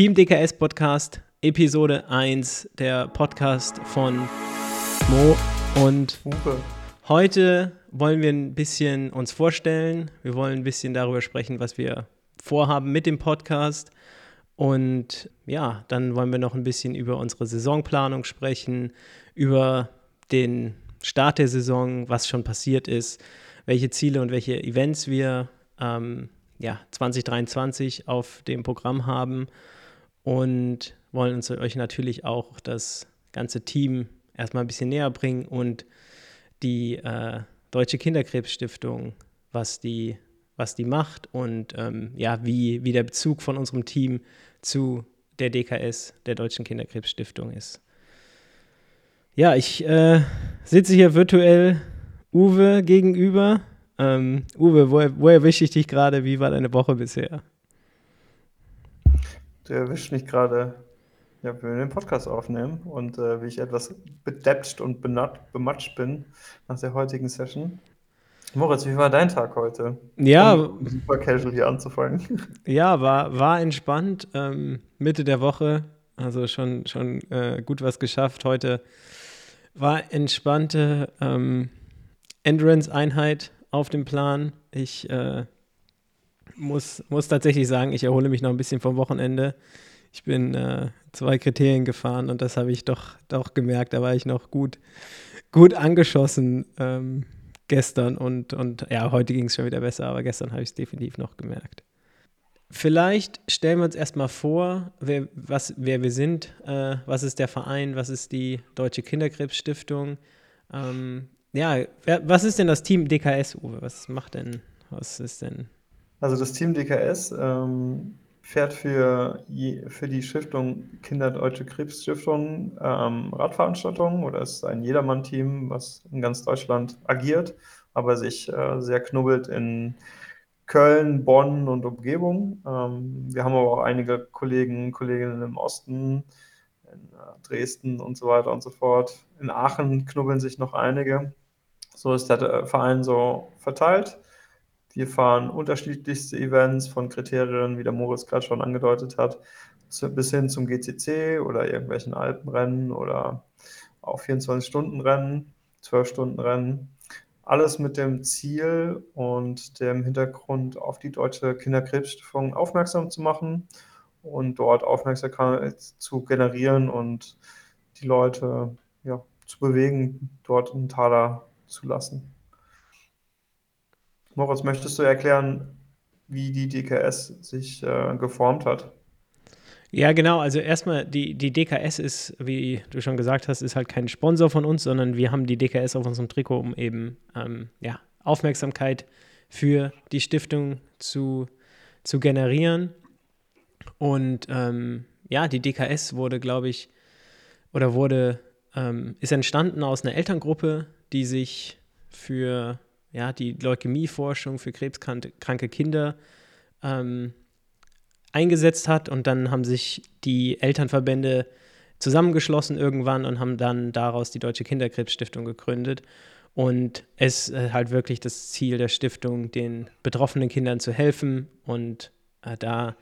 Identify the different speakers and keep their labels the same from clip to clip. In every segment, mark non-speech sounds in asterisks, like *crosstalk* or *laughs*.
Speaker 1: Team DKS Podcast, Episode 1, der Podcast von Mo und Uwe. Heute wollen wir ein bisschen uns vorstellen. Wir wollen ein bisschen darüber sprechen, was wir vorhaben mit dem Podcast. Und ja, dann wollen wir noch ein bisschen über unsere Saisonplanung sprechen, über den Start der Saison, was schon passiert ist, welche Ziele und welche Events wir ähm, ja, 2023 auf dem Programm haben und wollen uns euch natürlich auch das ganze Team erstmal ein bisschen näher bringen und die äh, Deutsche Kinderkrebsstiftung, was die, was die macht und ähm, ja, wie, wie der Bezug von unserem Team zu der DKS, der Deutschen Kinderkrebsstiftung ist. Ja, ich äh, sitze hier virtuell Uwe gegenüber. Ähm, Uwe, wo, wo erwische ich dich gerade? Wie war deine Woche bisher?
Speaker 2: Du erwischt mich gerade, ja, wenn wir den Podcast aufnehmen und äh, wie ich etwas bedeppt und bematscht bin nach der heutigen Session. Moritz, wie war dein Tag heute?
Speaker 1: Ja,
Speaker 2: um super casual hier anzufangen. *laughs*
Speaker 1: Ja, war, war entspannt. Ähm, Mitte der Woche, also schon, schon äh, gut was geschafft. Heute war entspannte ähm, Endurance-Einheit auf dem Plan. Ich äh, muss, muss tatsächlich sagen, ich erhole mich noch ein bisschen vom Wochenende. Ich bin äh, zwei Kriterien gefahren und das habe ich doch, doch gemerkt. Da war ich noch gut, gut angeschossen ähm, gestern und, und ja, heute ging es schon wieder besser, aber gestern habe ich es definitiv noch gemerkt. Vielleicht stellen wir uns erstmal vor, wer, was, wer wir sind, äh, was ist der Verein, was ist die Deutsche Kinderkrebsstiftung. Ähm, ja, wer, was ist denn das Team DKS, Uwe? Was macht denn, was ist denn
Speaker 2: also das Team DKS ähm, fährt für, für die Stiftung Kinderdeutsche Krebsstiftung ähm, Radveranstaltungen oder ist ein Jedermann-Team, was in ganz Deutschland agiert, aber sich äh, sehr knubbelt in Köln, Bonn und Umgebung. Ähm, wir haben aber auch einige Kollegen, Kolleginnen im Osten, in äh, Dresden und so weiter und so fort. In Aachen knubbeln sich noch einige. So ist der Verein so verteilt. Wir fahren unterschiedlichste Events von Kriterien, wie der Moritz gerade schon angedeutet hat, bis hin zum GCC oder irgendwelchen Alpenrennen oder auch 24-Stunden-Rennen, 12-Stunden-Rennen. Alles mit dem Ziel und dem Hintergrund auf die Deutsche Kinderkrebsstiftung aufmerksam zu machen und dort Aufmerksamkeit zu generieren und die Leute ja, zu bewegen, dort einen Taler zu lassen. Moritz, möchtest du erklären, wie die DKS sich äh, geformt hat?
Speaker 1: Ja, genau. Also erstmal, die, die DKS ist, wie du schon gesagt hast, ist halt kein Sponsor von uns, sondern wir haben die DKS auf unserem Trikot, um eben ähm, ja, Aufmerksamkeit für die Stiftung zu, zu generieren. Und ähm, ja, die DKS wurde, glaube ich, oder wurde, ähm, ist entstanden aus einer Elterngruppe, die sich für ja, die Leukämieforschung für krebskranke Kinder ähm, eingesetzt hat. Und dann haben sich die Elternverbände zusammengeschlossen irgendwann und haben dann daraus die Deutsche Kinderkrebsstiftung gegründet. Und es ist halt wirklich das Ziel der Stiftung, den betroffenen Kindern zu helfen und äh, da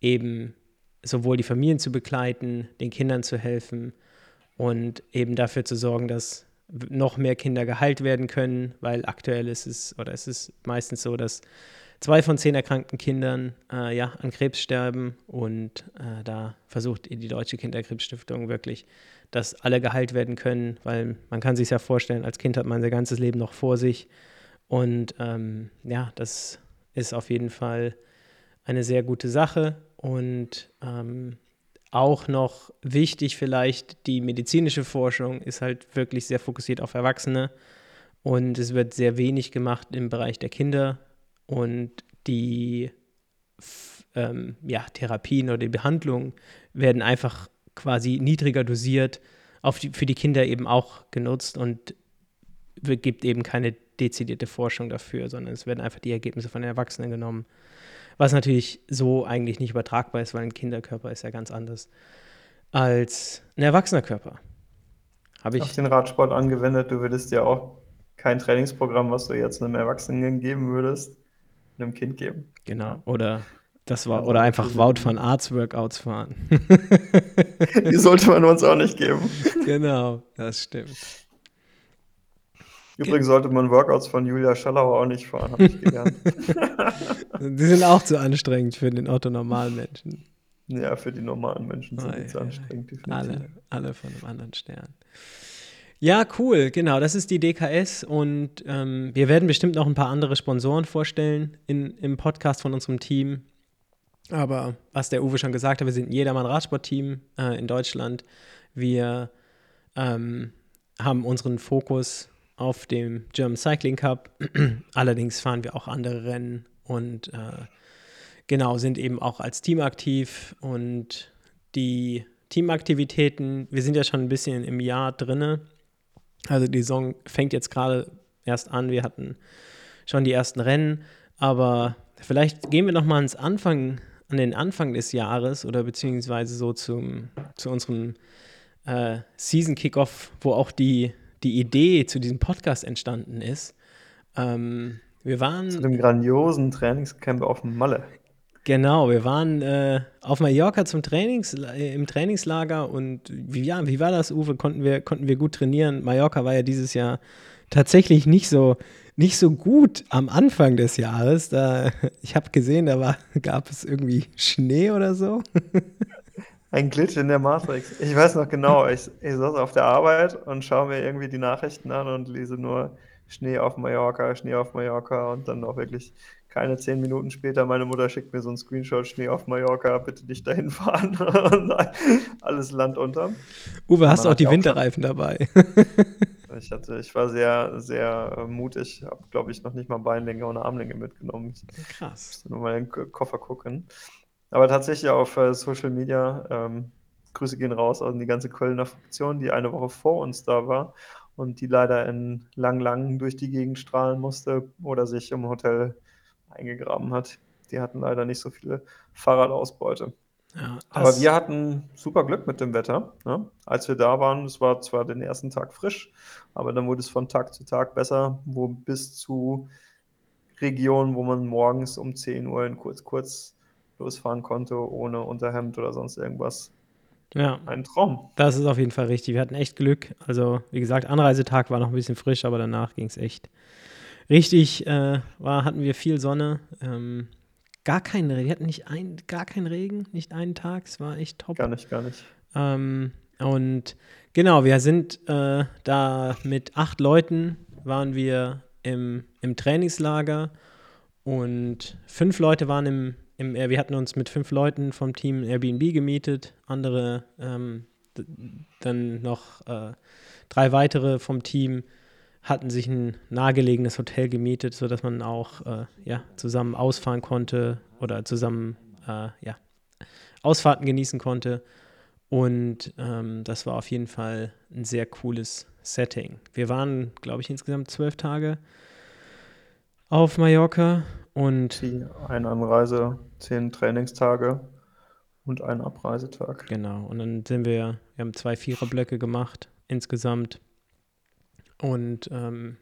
Speaker 1: eben sowohl die Familien zu begleiten, den Kindern zu helfen und eben dafür zu sorgen, dass noch mehr Kinder geheilt werden können, weil aktuell ist es, oder es ist meistens so, dass zwei von zehn erkrankten Kindern äh, ja, an Krebs sterben und äh, da versucht die Deutsche Kinderkrebsstiftung wirklich, dass alle geheilt werden können, weil man kann sich ja vorstellen, als Kind hat man sein ganzes Leben noch vor sich und ähm, ja, das ist auf jeden Fall eine sehr gute Sache und ähm, auch noch wichtig vielleicht, die medizinische Forschung ist halt wirklich sehr fokussiert auf Erwachsene und es wird sehr wenig gemacht im Bereich der Kinder und die ähm, ja, Therapien oder die Behandlungen werden einfach quasi niedriger dosiert, auf die, für die Kinder eben auch genutzt und gibt eben keine dezidierte Forschung dafür, sondern es werden einfach die Ergebnisse von den Erwachsenen genommen. Was natürlich so eigentlich nicht übertragbar ist, weil ein Kinderkörper ist ja ganz anders als ein erwachsener Körper.
Speaker 2: Habe ich Auf den Radsport angewendet, du würdest ja auch kein Trainingsprogramm, was du jetzt einem Erwachsenen geben würdest, einem Kind geben.
Speaker 1: Genau. Oder Das war, oder einfach Wout van Arts Workouts fahren. *laughs*
Speaker 2: Die sollte man uns auch nicht geben.
Speaker 1: Genau, das stimmt.
Speaker 2: Übrigens sollte man Workouts von Julia Schallauer auch nicht fahren, habe ich gelernt. *laughs*
Speaker 1: Die sind auch zu anstrengend für den Otto-Normalmenschen.
Speaker 2: Ja, für die normalen Menschen sind die zu anstrengend,
Speaker 1: definitiv. Alle, alle von einem anderen Stern. Ja, cool, genau, das ist die DKS und ähm, wir werden bestimmt noch ein paar andere Sponsoren vorstellen in, im Podcast von unserem Team. Aber was der Uwe schon gesagt hat, wir sind ein Jedermann-Radsport-Team äh, in Deutschland. Wir ähm, haben unseren Fokus auf dem German Cycling Cup. *clears throat* Allerdings fahren wir auch andere Rennen und äh, genau sind eben auch als Team aktiv und die Teamaktivitäten, wir sind ja schon ein bisschen im Jahr drinne. Also die Saison fängt jetzt gerade erst an. Wir hatten schon die ersten Rennen, aber vielleicht gehen wir noch mal ans Anfang, an den Anfang des Jahres oder beziehungsweise so zum, zu unserem äh, Season Kickoff, wo auch die die Idee zu diesem Podcast entstanden ist. Ähm, wir waren.
Speaker 2: Zu dem grandiosen Trainingscamp auf Malle.
Speaker 1: Genau, wir waren äh, auf Mallorca zum Trainings, äh, im Trainingslager und wie, ja, wie war das, Uwe? Konnten wir, konnten wir gut trainieren? Mallorca war ja dieses Jahr tatsächlich nicht so, nicht so gut am Anfang des Jahres. Da, *laughs* ich habe gesehen, da war, gab es irgendwie Schnee oder so. *laughs*
Speaker 2: Ein Glitch in der Matrix. Ich weiß noch genau, *laughs* ich, ich saß auf der Arbeit und schaue mir irgendwie die Nachrichten an und lese nur Schnee auf Mallorca, Schnee auf Mallorca und dann auch wirklich keine zehn Minuten später, meine Mutter schickt mir so einen Screenshot, Schnee auf Mallorca, bitte nicht dahin fahren *laughs* alles Land unter.
Speaker 1: Uwe, hast du auch die Winterreifen dabei? *laughs*
Speaker 2: ich, hatte, ich war sehr, sehr äh, mutig, habe, glaube ich, noch nicht mal Beinlänge und Armlänge mitgenommen. Krass. Ich musste nur mal in den Koffer gucken. Aber tatsächlich auf äh, Social Media, ähm, Grüße gehen raus an die ganze Kölner Fraktion, die eine Woche vor uns da war und die leider in Lang Lang durch die Gegend strahlen musste oder sich im Hotel eingegraben hat. Die hatten leider nicht so viele Fahrradausbeute. Ja, Aber wir hatten super Glück mit dem Wetter. Ne? Als wir da waren, es war zwar den ersten Tag frisch, aber dann wurde es von Tag zu Tag besser, wo bis zu Regionen, wo man morgens um 10 Uhr in kurz kurz losfahren konnte, ohne Unterhemd oder sonst irgendwas.
Speaker 1: Ja. Ein Traum. Das ist auf jeden Fall richtig. Wir hatten echt Glück. Also, wie gesagt, Anreisetag war noch ein bisschen frisch, aber danach ging es echt richtig. Äh, war, hatten wir viel Sonne. Ähm, gar keinen Regen. Wir hatten nicht ein, gar keinen Regen, nicht einen Tag. Es war echt top.
Speaker 2: Gar nicht, gar nicht.
Speaker 1: Ähm, und genau, wir sind äh, da mit acht Leuten waren wir im, im Trainingslager und fünf Leute waren im, im, wir hatten uns mit fünf Leuten vom Team Airbnb gemietet, andere ähm, dann noch äh, drei weitere vom Team hatten sich ein nahegelegenes Hotel gemietet, sodass man auch äh, ja, zusammen ausfahren konnte oder zusammen äh, ja, Ausfahrten genießen konnte. Und ähm, das war auf jeden Fall ein sehr cooles Setting. Wir waren, glaube ich, insgesamt zwölf Tage auf Mallorca und
Speaker 2: die eine Anreise, zehn Trainingstage und einen Abreisetag.
Speaker 1: Genau. Und dann sind wir, wir haben zwei Viererblöcke gemacht insgesamt. Und ähm,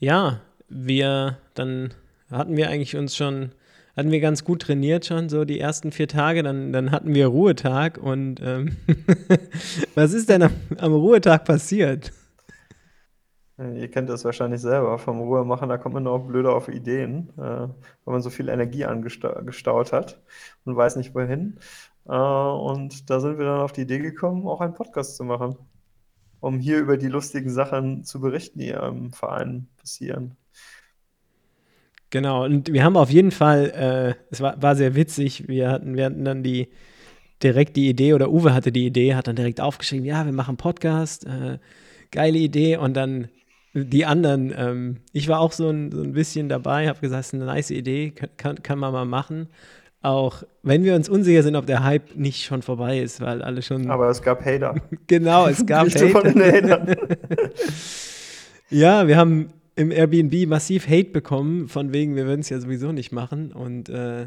Speaker 1: ja, wir dann hatten wir eigentlich uns schon, hatten wir ganz gut trainiert schon, so die ersten vier Tage, dann, dann hatten wir Ruhetag und ähm, *laughs* was ist denn am, am Ruhetag passiert?
Speaker 2: Ihr kennt das wahrscheinlich selber vom Ruhe machen, da kommt man auch blöder auf Ideen, äh, weil man so viel Energie angestaut hat und weiß nicht wohin. Äh, und da sind wir dann auf die Idee gekommen, auch einen Podcast zu machen, um hier über die lustigen Sachen zu berichten, die im Verein passieren.
Speaker 1: Genau, und wir haben auf jeden Fall, äh, es war, war sehr witzig, wir hatten, wir hatten dann die direkt die Idee, oder Uwe hatte die Idee, hat dann direkt aufgeschrieben, ja, wir machen Podcast, äh, geile Idee, und dann die anderen, ähm, ich war auch so ein, so ein bisschen dabei, habe gesagt, es ist eine nice Idee, kann, kann man mal machen. Auch wenn wir uns unsicher sind, ob der Hype nicht schon vorbei ist, weil alle schon.
Speaker 2: Aber es gab Hater. *laughs*
Speaker 1: genau, es gab Hater. Von den Hatern. *laughs* ja, wir haben im Airbnb massiv Hate bekommen, von wegen, wir würden es ja sowieso nicht machen. Und äh,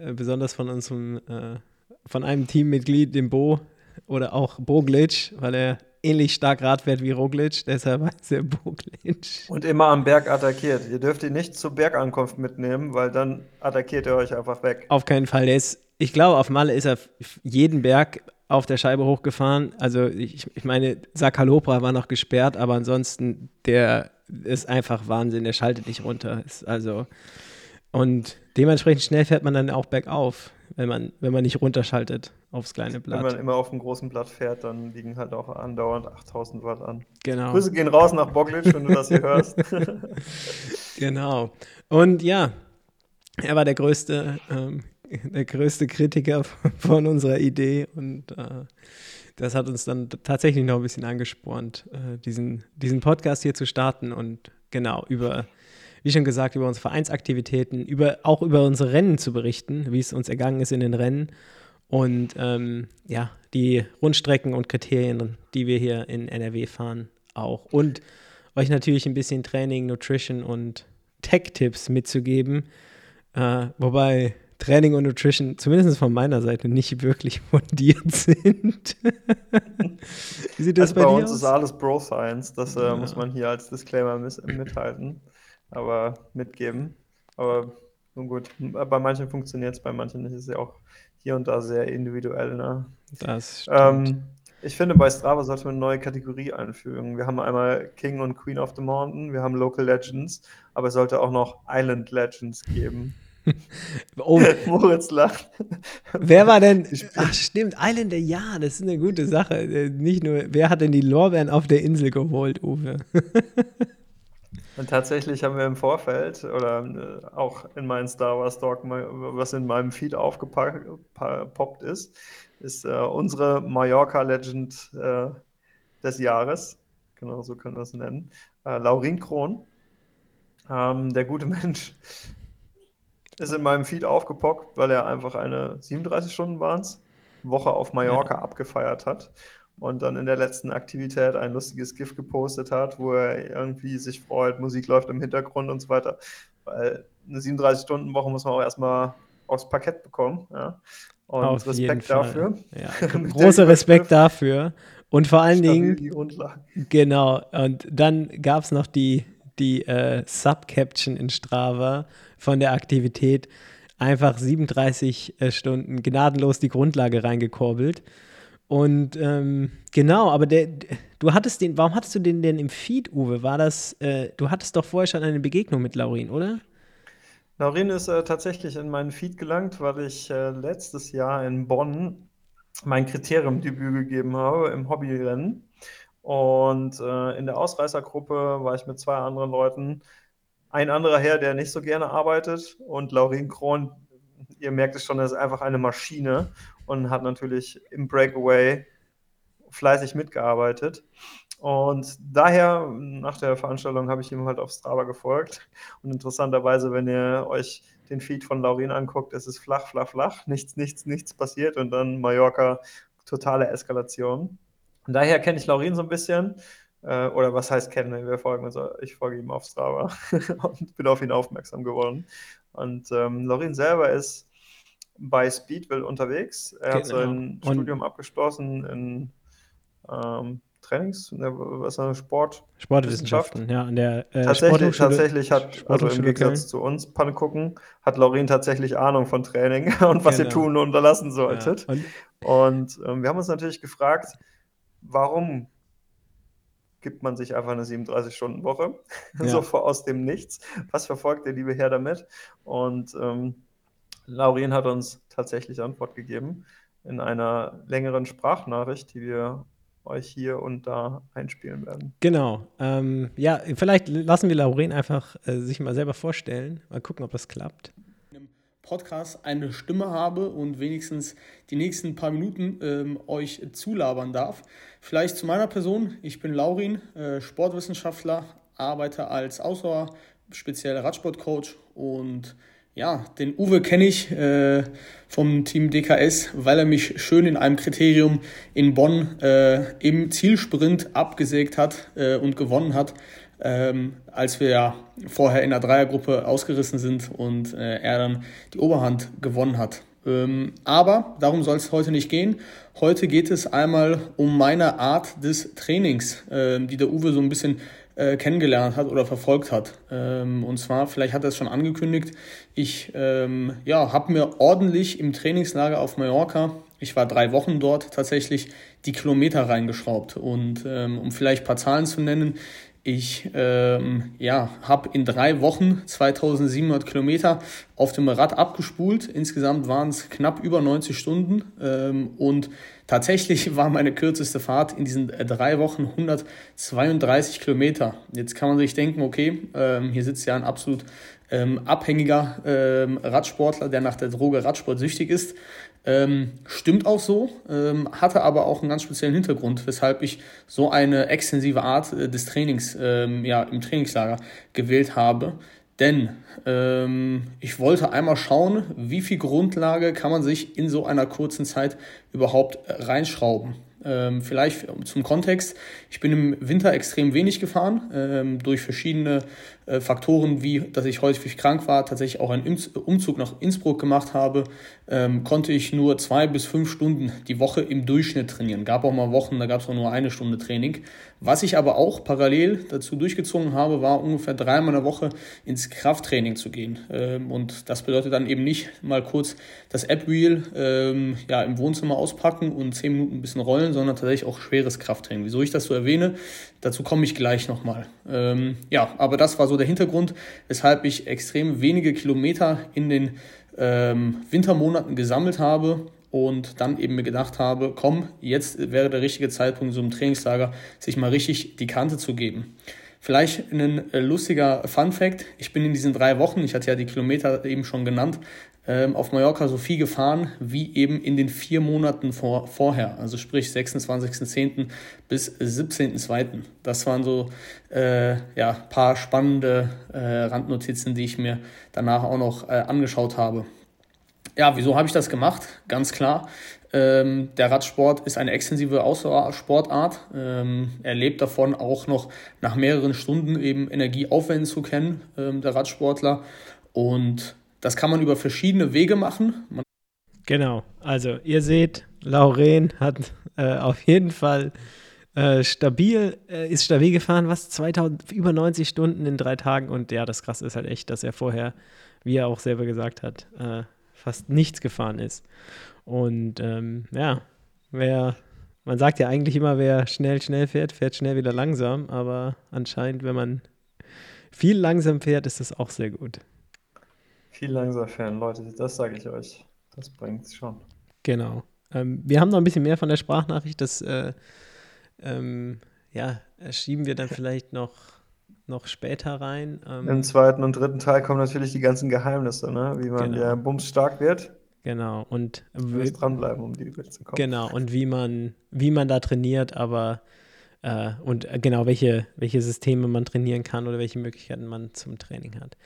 Speaker 1: äh, besonders von unserem, äh, von einem Teammitglied, dem Bo, oder auch Bo Glitch, weil er ähnlich stark Rad fährt wie Roglic, deshalb heißt er Boglic.
Speaker 2: Und immer am Berg attackiert. Ihr dürft ihn nicht zur Bergankunft mitnehmen, weil dann attackiert er euch einfach weg.
Speaker 1: Auf keinen Fall. Der ist, ich glaube, auf Malle ist er jeden Berg auf der Scheibe hochgefahren. Also ich, ich meine, Sakalopra war noch gesperrt, aber ansonsten, der ist einfach Wahnsinn, der schaltet nicht runter. Ist also und dementsprechend schnell fährt man dann auch bergauf, wenn man, wenn man nicht runterschaltet aufs kleine Blatt.
Speaker 2: Wenn man immer auf dem großen Blatt fährt, dann liegen halt auch andauernd 8000 Watt an.
Speaker 1: Genau.
Speaker 2: Grüße gehen raus nach Boglic, wenn du das hier hörst. *laughs*
Speaker 1: genau. Und ja, er war der größte, ähm, der größte Kritiker *laughs* von unserer Idee und äh, das hat uns dann tatsächlich noch ein bisschen angespornt, äh, diesen, diesen Podcast hier zu starten und genau über wie schon gesagt, über unsere Vereinsaktivitäten, über, auch über unsere Rennen zu berichten, wie es uns ergangen ist in den Rennen und ähm, ja, die Rundstrecken und Kriterien, die wir hier in NRW fahren, auch. Und euch natürlich ein bisschen Training, Nutrition und Tech-Tipps mitzugeben. Äh, wobei Training und Nutrition, zumindest von meiner Seite, nicht wirklich *laughs* fundiert sind. *laughs*
Speaker 2: Wie sieht das also bei, bei uns aus? ist alles Bro Science, das äh, ja. muss man hier als Disclaimer mithalten aber mitgeben. Aber nun gut, bei manchen funktioniert es, bei manchen nicht. Ist ja auch hier und da sehr individuell. Ne?
Speaker 1: Das stimmt.
Speaker 2: Ähm, ich finde, bei Strava sollte man eine neue Kategorie einfügen. Wir haben einmal King und Queen of the Mountain, wir haben Local Legends, aber es sollte auch noch Island Legends geben. *laughs*
Speaker 1: oh. *laughs* Moritz lacht. Wer war denn? Ach, stimmt, Islander, ja, das ist eine gute Sache. Äh, nicht nur, wer hat denn die Lorbeeren auf der Insel geholt, Uwe? *laughs*
Speaker 2: Und tatsächlich haben wir im Vorfeld oder äh, auch in meinen Star Wars Talk, was in meinem Feed aufgepoppt ist, ist äh, unsere Mallorca Legend äh, des Jahres. Genau so können wir es nennen. Äh, Laurin Kron. Ähm, der gute *laughs* Mensch ist in meinem Feed aufgepoppt, weil er einfach eine 37 Stunden waren Woche auf Mallorca ja. abgefeiert hat und dann in der letzten Aktivität ein lustiges GIF gepostet hat, wo er irgendwie sich freut, Musik läuft im Hintergrund und so weiter. Weil eine 37-Stunden-Woche muss man auch erstmal aufs Parkett bekommen. Ja. Und
Speaker 1: Auf Respekt dafür. Ja. *laughs* Großer Respekt dafür. Und vor allen Dingen. Genau. Und dann gab es noch die, die äh, Subcaption in Strava von der Aktivität. Einfach 37 äh, Stunden gnadenlos die Grundlage reingekurbelt. Und ähm, genau, aber der, du hattest den, warum hattest du den denn im Feed, Uwe? War das, äh, du hattest doch vorher schon eine Begegnung mit Laurin, oder?
Speaker 2: Laurin ist äh, tatsächlich in meinen Feed gelangt, weil ich äh, letztes Jahr in Bonn mein Kriteriumdebüt gegeben habe im Hobbyrennen. Und äh, in der Ausreißergruppe war ich mit zwei anderen Leuten. Ein anderer Herr, der nicht so gerne arbeitet, und Laurin Kron, ihr merkt es schon, er ist einfach eine Maschine und hat natürlich im Breakaway fleißig mitgearbeitet. Und daher, nach der Veranstaltung, habe ich ihm halt auf Strava gefolgt. Und interessanterweise, wenn ihr euch den Feed von Laurin anguckt, ist es flach, flach, flach, nichts, nichts, nichts passiert und dann Mallorca, totale Eskalation. Und daher kenne ich Laurin so ein bisschen. Äh, oder was heißt kennen? Wir folgen uns, ich folge ihm auf Strava *laughs* und bin auf ihn aufmerksam geworden. Und ähm, Laurin selber ist bei Speedville unterwegs. Er hat genau. sein Und Studium abgeschlossen in ähm, Trainings, in der, was ist Sport?
Speaker 1: Sportwissenschaften, ja. An der,
Speaker 2: äh, tatsächlich, tatsächlich hat, also im Gegensatz zu uns Pannekucken, hat Laurin tatsächlich Ahnung von Training *laughs* und was genau. ihr tun und unterlassen solltet. Ja. Und, und ähm, wir haben uns natürlich gefragt, warum gibt man sich einfach eine 37-Stunden-Woche, *laughs* ja. so aus dem Nichts. Was verfolgt der liebe Herr damit? Und ähm, Laurin hat uns tatsächlich Antwort gegeben in einer längeren Sprachnachricht, die wir euch hier und da einspielen werden.
Speaker 1: Genau. Ähm, ja, vielleicht lassen wir Lauren einfach äh, sich mal selber vorstellen. Mal gucken, ob das klappt.
Speaker 3: Im Podcast eine Stimme habe und wenigstens die nächsten paar Minuten ähm, euch zulabern darf. Vielleicht zu meiner Person. Ich bin Laurin, äh, Sportwissenschaftler, arbeite als Ausdauer, spezieller Radsportcoach und ja, den Uwe kenne ich äh, vom Team DKS, weil er mich schön in einem Kriterium in Bonn äh, im Zielsprint abgesägt hat äh, und gewonnen hat, ähm, als wir ja vorher in der Dreiergruppe ausgerissen sind und äh, er dann die Oberhand gewonnen hat. Ähm, aber darum soll es heute nicht gehen. Heute geht es einmal um meine Art des Trainings, äh, die der Uwe so ein bisschen äh, kennengelernt hat oder verfolgt hat. Ähm, und zwar, vielleicht hat er es schon angekündigt, ich ähm, ja, habe mir ordentlich im Trainingslager auf Mallorca, ich war drei Wochen dort tatsächlich, die Kilometer reingeschraubt. Und ähm, um vielleicht ein paar Zahlen zu nennen, ich ähm, ja, habe in drei Wochen 2700 Kilometer auf dem Rad abgespult. Insgesamt waren es knapp über 90 Stunden. Ähm, und tatsächlich *laughs* war meine kürzeste Fahrt in diesen drei Wochen 132 Kilometer. Jetzt kann man sich denken, okay, ähm, hier sitzt ja ein absolut ähm, abhängiger ähm, Radsportler, der nach der Droge Radsport süchtig ist. Ähm, stimmt auch so, ähm, hatte aber auch einen ganz speziellen Hintergrund, weshalb ich so eine extensive Art äh, des Trainings ähm, ja, im Trainingslager gewählt habe. Denn ähm, ich wollte einmal schauen, wie viel Grundlage kann man sich in so einer kurzen Zeit überhaupt reinschrauben. Ähm, vielleicht zum Kontext. Ich bin im Winter extrem wenig gefahren, ähm, durch verschiedene äh, Faktoren, wie dass ich häufig krank war, tatsächlich auch einen Umzug nach Innsbruck gemacht habe, ähm, konnte ich nur zwei bis fünf Stunden die Woche im Durchschnitt trainieren. Gab auch mal Wochen, da gab es auch nur eine Stunde Training. Was ich aber auch parallel dazu durchgezogen habe, war ungefähr dreimal in der Woche ins Krafttraining zu gehen. Ähm, und das bedeutet dann eben nicht mal kurz das App-Wheel ähm, ja, im Wohnzimmer auspacken und zehn Minuten ein bisschen rollen, sondern tatsächlich auch schweres Krafttraining. Wieso ich das so erwähne, dazu komme ich gleich nochmal. Ähm, ja, aber das war so der Hintergrund, weshalb ich extrem wenige Kilometer in den ähm, Wintermonaten gesammelt habe und dann eben mir gedacht habe, komm, jetzt wäre der richtige Zeitpunkt, so im Trainingslager sich mal richtig die Kante zu geben. Vielleicht ein äh, lustiger Fun Fact. Ich bin in diesen drei Wochen, ich hatte ja die Kilometer eben schon genannt, ähm, auf Mallorca so viel gefahren wie eben in den vier Monaten vor, vorher. Also sprich 26.10. bis 17.2. Das waren so äh, ja, paar spannende äh, Randnotizen, die ich mir danach auch noch äh, angeschaut habe. Ja, wieso habe ich das gemacht? Ganz klar. Ähm, der Radsport ist eine extensive Ausdauersportart. Ähm, er lebt davon, auch noch nach mehreren Stunden eben Energie aufwenden zu können, ähm, der Radsportler. Und das kann man über verschiedene Wege machen. Man
Speaker 1: genau, also ihr seht, Lauren hat äh, auf jeden Fall äh, stabil, äh, ist stabil gefahren, was 2000, über 90 Stunden in drei Tagen und ja, das krasse ist halt echt, dass er vorher, wie er auch selber gesagt hat, äh, fast nichts gefahren ist. Und ähm, ja, wer, man sagt ja eigentlich immer, wer schnell, schnell fährt, fährt schnell wieder langsam, aber anscheinend, wenn man viel langsam fährt, ist das auch sehr gut.
Speaker 2: Viel langsam fahren, Leute, das sage ich euch. Das bringt es schon.
Speaker 1: Genau. Ähm, wir haben noch ein bisschen mehr von der Sprachnachricht, das äh, ähm, ja, schieben wir dann *laughs* vielleicht noch noch später rein.
Speaker 2: Ähm, Im zweiten und dritten Teil kommen natürlich die ganzen Geheimnisse, ne? wie man genau. ja bumsstark wird.
Speaker 1: Genau, und
Speaker 2: wie, dranbleiben, um die Welt zu kommen.
Speaker 1: Genau, und wie man, wie man da trainiert, aber äh, und äh, genau, welche, welche Systeme man trainieren kann oder welche Möglichkeiten man zum Training hat.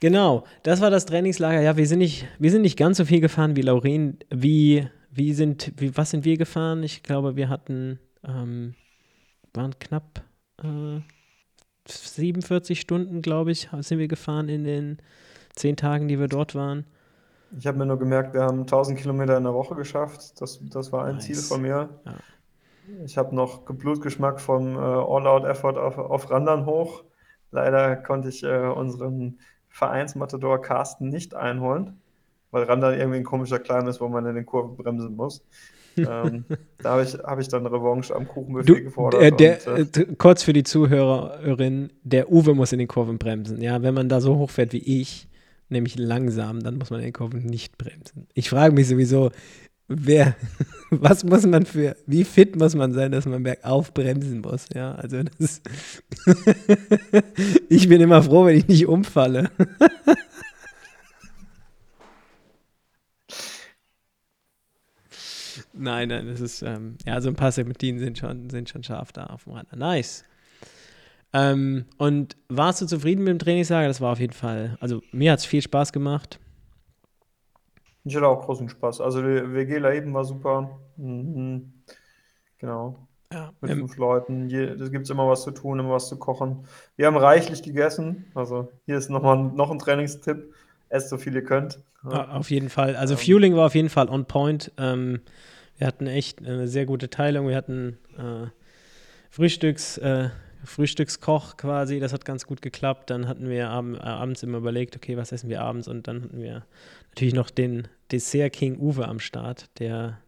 Speaker 1: Genau, das war das Trainingslager. Ja, wir sind nicht, wir sind nicht ganz so viel gefahren wie Laurin. Wie, wie sind, wie, was sind wir gefahren? Ich glaube, wir hatten, ähm, waren knapp äh, 47 Stunden, glaube ich, sind wir gefahren in den zehn Tagen, die wir dort waren.
Speaker 2: Ich habe mir nur gemerkt, wir haben 1000 Kilometer in der Woche geschafft. Das, das war ein nice. Ziel von mir. Ja. Ich habe noch Blutgeschmack vom äh, All-Out-Effort auf, auf Randern hoch. Leider konnte ich äh, unseren Vereinsmatador Carsten nicht einholen, weil Randern irgendwie ein komischer Klein ist, wo man in den Kurven bremsen muss *laughs* ähm, da habe ich, hab ich dann Revanche am Kuchenbuffet gefordert.
Speaker 1: Der, der, und, äh, kurz für die Zuhörerin, der Uwe muss in den Kurven bremsen. Ja, wenn man da so hoch fährt wie ich, nämlich langsam, dann muss man den Kurven nicht bremsen. Ich frage mich sowieso, wer, *laughs* was muss man für, wie fit muss man sein, dass man bergauf bremsen muss? Ja, also das, *laughs* ich bin immer froh, wenn ich nicht umfalle. *laughs* Nein, nein, das ist, ähm, ja, so ein paar Serpentinen sind schon, sind schon scharf da auf dem Rad. Nice. Ähm, und warst du zufrieden mit dem Trainingslager? Das war auf jeden Fall, also mir hat es viel Spaß gemacht.
Speaker 2: Ich hatte auch großen Spaß. Also die WG eben war super. Mhm. Genau. Ja, mit ähm, fünf Leuten. Es gibt immer was zu tun, immer was zu kochen. Wir haben reichlich gegessen. Also hier ist nochmal noch ein Trainingstipp. esst so viel ihr könnt.
Speaker 1: Ja. Auf jeden Fall. Also ähm. Fueling war auf jeden Fall on point. Ähm, wir hatten echt eine sehr gute Teilung. Wir hatten äh, Frühstücks, äh, Frühstückskoch quasi, das hat ganz gut geklappt. Dann hatten wir ab, äh, abends immer überlegt, okay, was essen wir abends? Und dann hatten wir natürlich noch den Dessert King Uwe am Start, der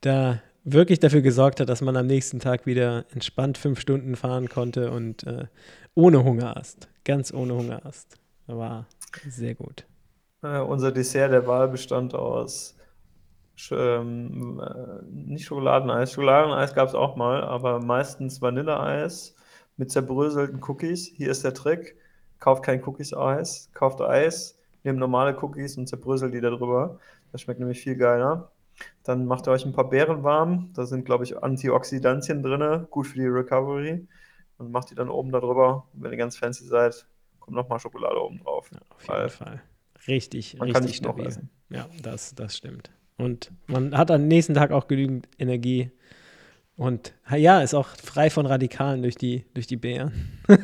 Speaker 1: da wirklich dafür gesorgt hat, dass man am nächsten Tag wieder entspannt fünf Stunden fahren konnte und äh, ohne Hungerast, ganz ohne Hungerast. War sehr gut.
Speaker 2: Äh, unser Dessert der Wahl bestand aus ähm, äh, nicht Schokoladeneis. Schokoladeneis gab es auch mal, aber meistens Vanilleeis mit zerbröselten Cookies. Hier ist der Trick: Kauft kein Cookies-Eis, kauft Eis, nehmt normale Cookies und zerbröselt die da drüber. Das schmeckt nämlich viel geiler. Dann macht ihr euch ein paar Beeren warm. Da sind, glaube ich, Antioxidantien drin, gut für die Recovery. Und macht die dann oben darüber. Wenn ihr ganz fancy seid, kommt nochmal Schokolade oben drauf.
Speaker 1: Ja, auf jeden Fall. Richtig, man richtig kann nicht stabil. Noch essen. Ja, das, das stimmt. Und man hat am nächsten Tag auch genügend Energie. Und ja, ist auch frei von Radikalen durch die, durch die Beeren. *laughs*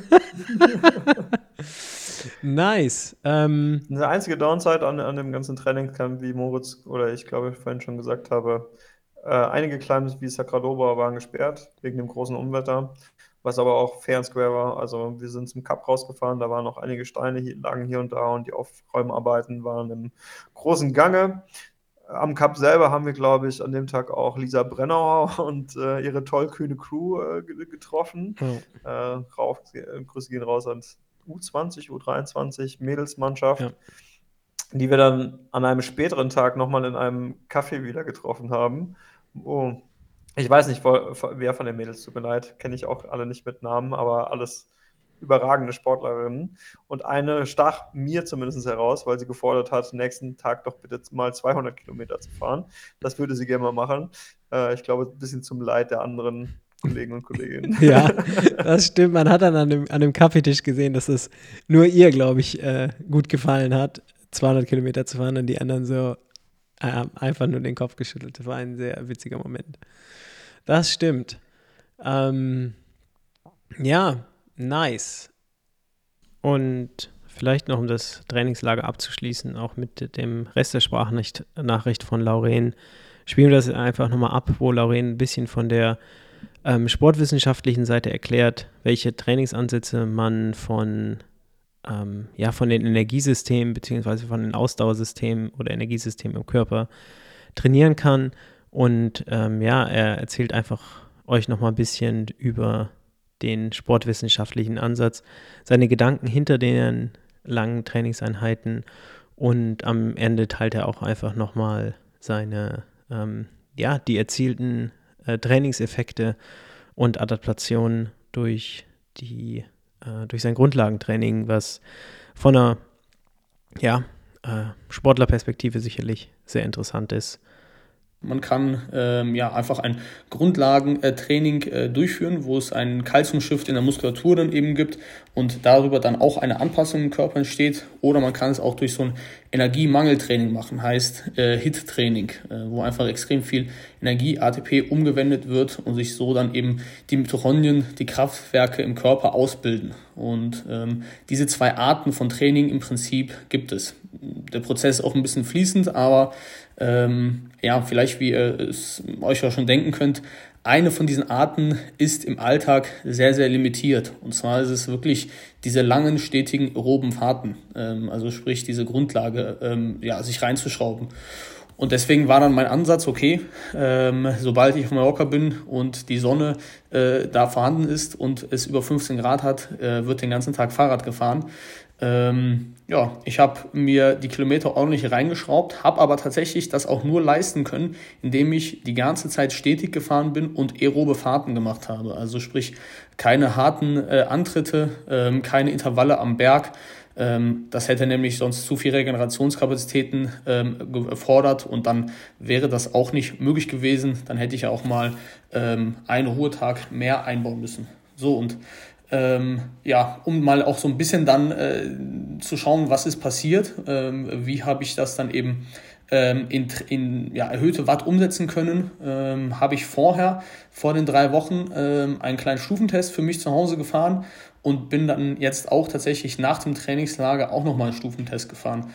Speaker 1: nice. Ähm,
Speaker 2: der einzige Downside an, an dem ganzen Trainingscamp, wie Moritz oder ich glaube ich vorhin schon gesagt habe, äh, einige Climbs wie Sacradova waren gesperrt wegen dem großen Unwetter, was aber auch fair und square war. Also wir sind zum Cup rausgefahren, da waren noch einige Steine, lagen hier und da und die Aufräumarbeiten waren im großen Gange. Am Cup selber haben wir, glaube ich, an dem Tag auch Lisa Brennauer *laughs* und äh, ihre tollkühne Crew äh, getroffen. Mhm. Äh, rauf, Grüße gehen raus an U20, U23, Mädelsmannschaft, ja. die wir dann an einem späteren Tag nochmal in einem Café wieder getroffen haben. Oh, ich weiß nicht, wer von den Mädels, tut mir leid, kenne ich auch alle nicht mit Namen, aber alles überragende Sportlerinnen. Und eine stach mir zumindest heraus, weil sie gefordert hat, nächsten Tag doch bitte mal 200 Kilometer zu fahren. Das würde sie gerne mal machen. Äh, ich glaube, ein bisschen zum Leid der anderen Kollegen und Kolleginnen. *laughs*
Speaker 1: ja, das stimmt. Man hat dann an dem, an dem Kaffeetisch gesehen, dass es nur ihr, glaube ich, äh, gut gefallen hat, 200 Kilometer zu fahren und die anderen so äh, einfach nur den Kopf geschüttelt. Das war ein sehr witziger Moment. Das stimmt. Ähm, ja, Nice. Und vielleicht noch, um das Trainingslager abzuschließen, auch mit dem Rest der Sprachnachricht von Lauren, spielen wir das einfach nochmal ab, wo Lauren ein bisschen von der ähm, sportwissenschaftlichen Seite erklärt, welche Trainingsansätze man von, ähm, ja, von den Energiesystemen bzw. von den Ausdauersystemen oder Energiesystemen im Körper trainieren kann. Und ähm, ja, er erzählt einfach euch nochmal ein bisschen über den sportwissenschaftlichen Ansatz, seine Gedanken hinter den langen Trainingseinheiten und am Ende teilt er auch einfach nochmal seine, ähm, ja, die erzielten äh, Trainingseffekte und Adaptationen durch die, äh, durch sein Grundlagentraining, was von einer, ja, äh, Sportlerperspektive sicherlich sehr interessant ist
Speaker 3: man kann ähm, ja einfach ein Grundlagentraining äh, durchführen, wo es einen Kalziumshift in der Muskulatur dann eben gibt und darüber dann auch eine Anpassung im Körper entsteht. Oder man kann es auch durch so ein Energiemangeltraining machen, heißt äh, HIT-Training, äh, wo einfach extrem viel Energie, ATP, umgewendet wird und sich so dann eben die Mitochondrien, die Kraftwerke im Körper ausbilden. Und ähm, diese zwei Arten von Training im Prinzip gibt es. Der Prozess ist auch ein bisschen fließend, aber ähm, ja, vielleicht wie ihr es euch ja schon denken könnt, eine von diesen Arten ist im Alltag sehr, sehr limitiert. Und zwar ist es wirklich diese langen, stetigen aeroben Fahrten. Ähm, also sprich diese Grundlage, ähm, ja, sich reinzuschrauben. Und deswegen war dann mein Ansatz, okay, ähm, sobald ich auf Mallorca bin und die Sonne äh, da vorhanden ist und es über 15 Grad hat, äh, wird den ganzen Tag Fahrrad gefahren. Ähm, ja, ich habe mir die Kilometer ordentlich reingeschraubt, habe aber tatsächlich das auch nur leisten können, indem ich die ganze Zeit stetig gefahren bin und aerobe Fahrten gemacht habe. Also sprich keine harten äh, Antritte, ähm, keine Intervalle am Berg. Ähm, das hätte nämlich sonst zu viel Regenerationskapazitäten ähm, gefordert und dann wäre das auch nicht möglich gewesen. Dann hätte ich ja auch mal ähm, einen Ruhetag mehr einbauen müssen. So und ähm, ja, um mal auch so ein bisschen dann äh, zu schauen, was ist passiert, ähm, wie habe ich das dann eben ähm, in, in ja, erhöhte Watt umsetzen können, ähm, habe ich vorher, vor den drei Wochen, ähm, einen kleinen Stufentest für mich zu Hause gefahren und bin dann jetzt auch tatsächlich nach dem Trainingslager auch nochmal einen Stufentest gefahren.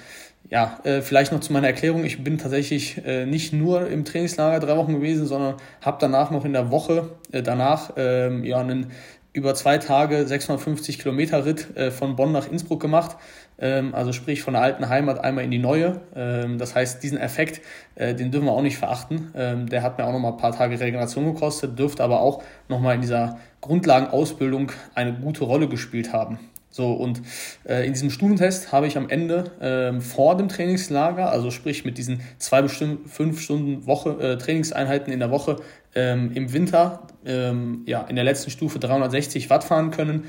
Speaker 3: Ja, äh, vielleicht noch zu meiner Erklärung. Ich bin tatsächlich äh, nicht nur im Trainingslager drei Wochen gewesen, sondern habe danach noch in der Woche äh, danach ähm, ja einen über zwei Tage 650 Kilometer Ritt äh, von Bonn nach Innsbruck gemacht. Ähm, also sprich von der alten Heimat einmal in die neue. Ähm, das heißt, diesen Effekt, äh, den dürfen wir auch nicht verachten. Ähm, der hat mir auch noch mal ein paar Tage Regeneration gekostet, dürfte aber auch noch mal in dieser Grundlagenausbildung eine gute Rolle gespielt haben. So, und äh, in diesem Stufentest habe ich am Ende ähm, vor dem Trainingslager, also sprich mit diesen zwei bestimmt fünf Stunden Woche, äh, Trainingseinheiten in der Woche ähm, im Winter, ähm, ja, in der letzten Stufe 360 Watt fahren können.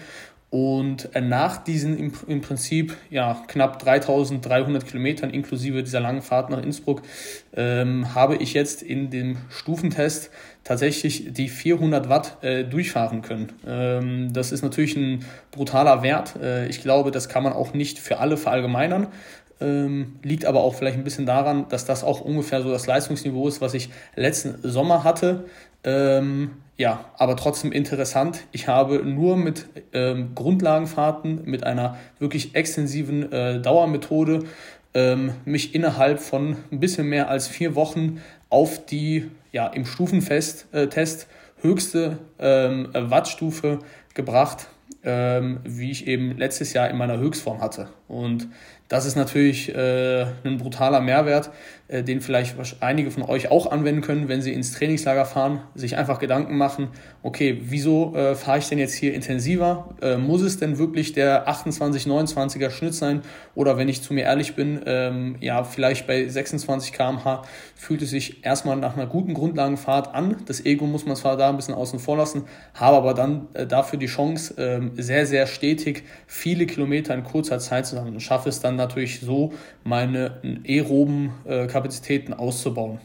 Speaker 3: Und äh, nach diesen im, im Prinzip ja, knapp 3300 Kilometern inklusive dieser langen Fahrt nach Innsbruck ähm, habe ich jetzt in dem Stufentest tatsächlich die 400 Watt äh, durchfahren können. Ähm, das ist natürlich ein brutaler Wert. Äh, ich glaube, das kann man auch nicht für alle verallgemeinern. Ähm, liegt aber auch vielleicht ein bisschen daran, dass das auch ungefähr so das Leistungsniveau ist, was ich letzten Sommer hatte. Ähm, ja, aber trotzdem interessant. Ich habe nur mit ähm, Grundlagenfahrten, mit einer wirklich extensiven äh, Dauermethode ähm, mich innerhalb von ein bisschen mehr als vier Wochen auf die ja, im Stufenfest äh, Test höchste ähm, Wattstufe gebracht, ähm, wie ich eben letztes Jahr in meiner Höchstform hatte. Und das ist natürlich äh, ein brutaler Mehrwert, den vielleicht einige von euch auch anwenden können, wenn sie ins Trainingslager fahren, sich einfach Gedanken machen, okay, wieso äh, fahre ich denn jetzt hier intensiver? Äh, muss es denn wirklich der 28, 29er Schnitt sein? Oder wenn ich zu mir ehrlich bin, ähm, ja, vielleicht bei 26 km/h fühlt es sich erstmal nach einer guten Grundlagenfahrt an. Das Ego muss man zwar da ein bisschen außen vor lassen, habe aber dann äh, dafür die Chance, ähm, sehr, sehr stetig viele Kilometer in kurzer Zeit zu sammeln und schaffe es dann natürlich so, meine aeroben äh, Kapazitäten auszubauen.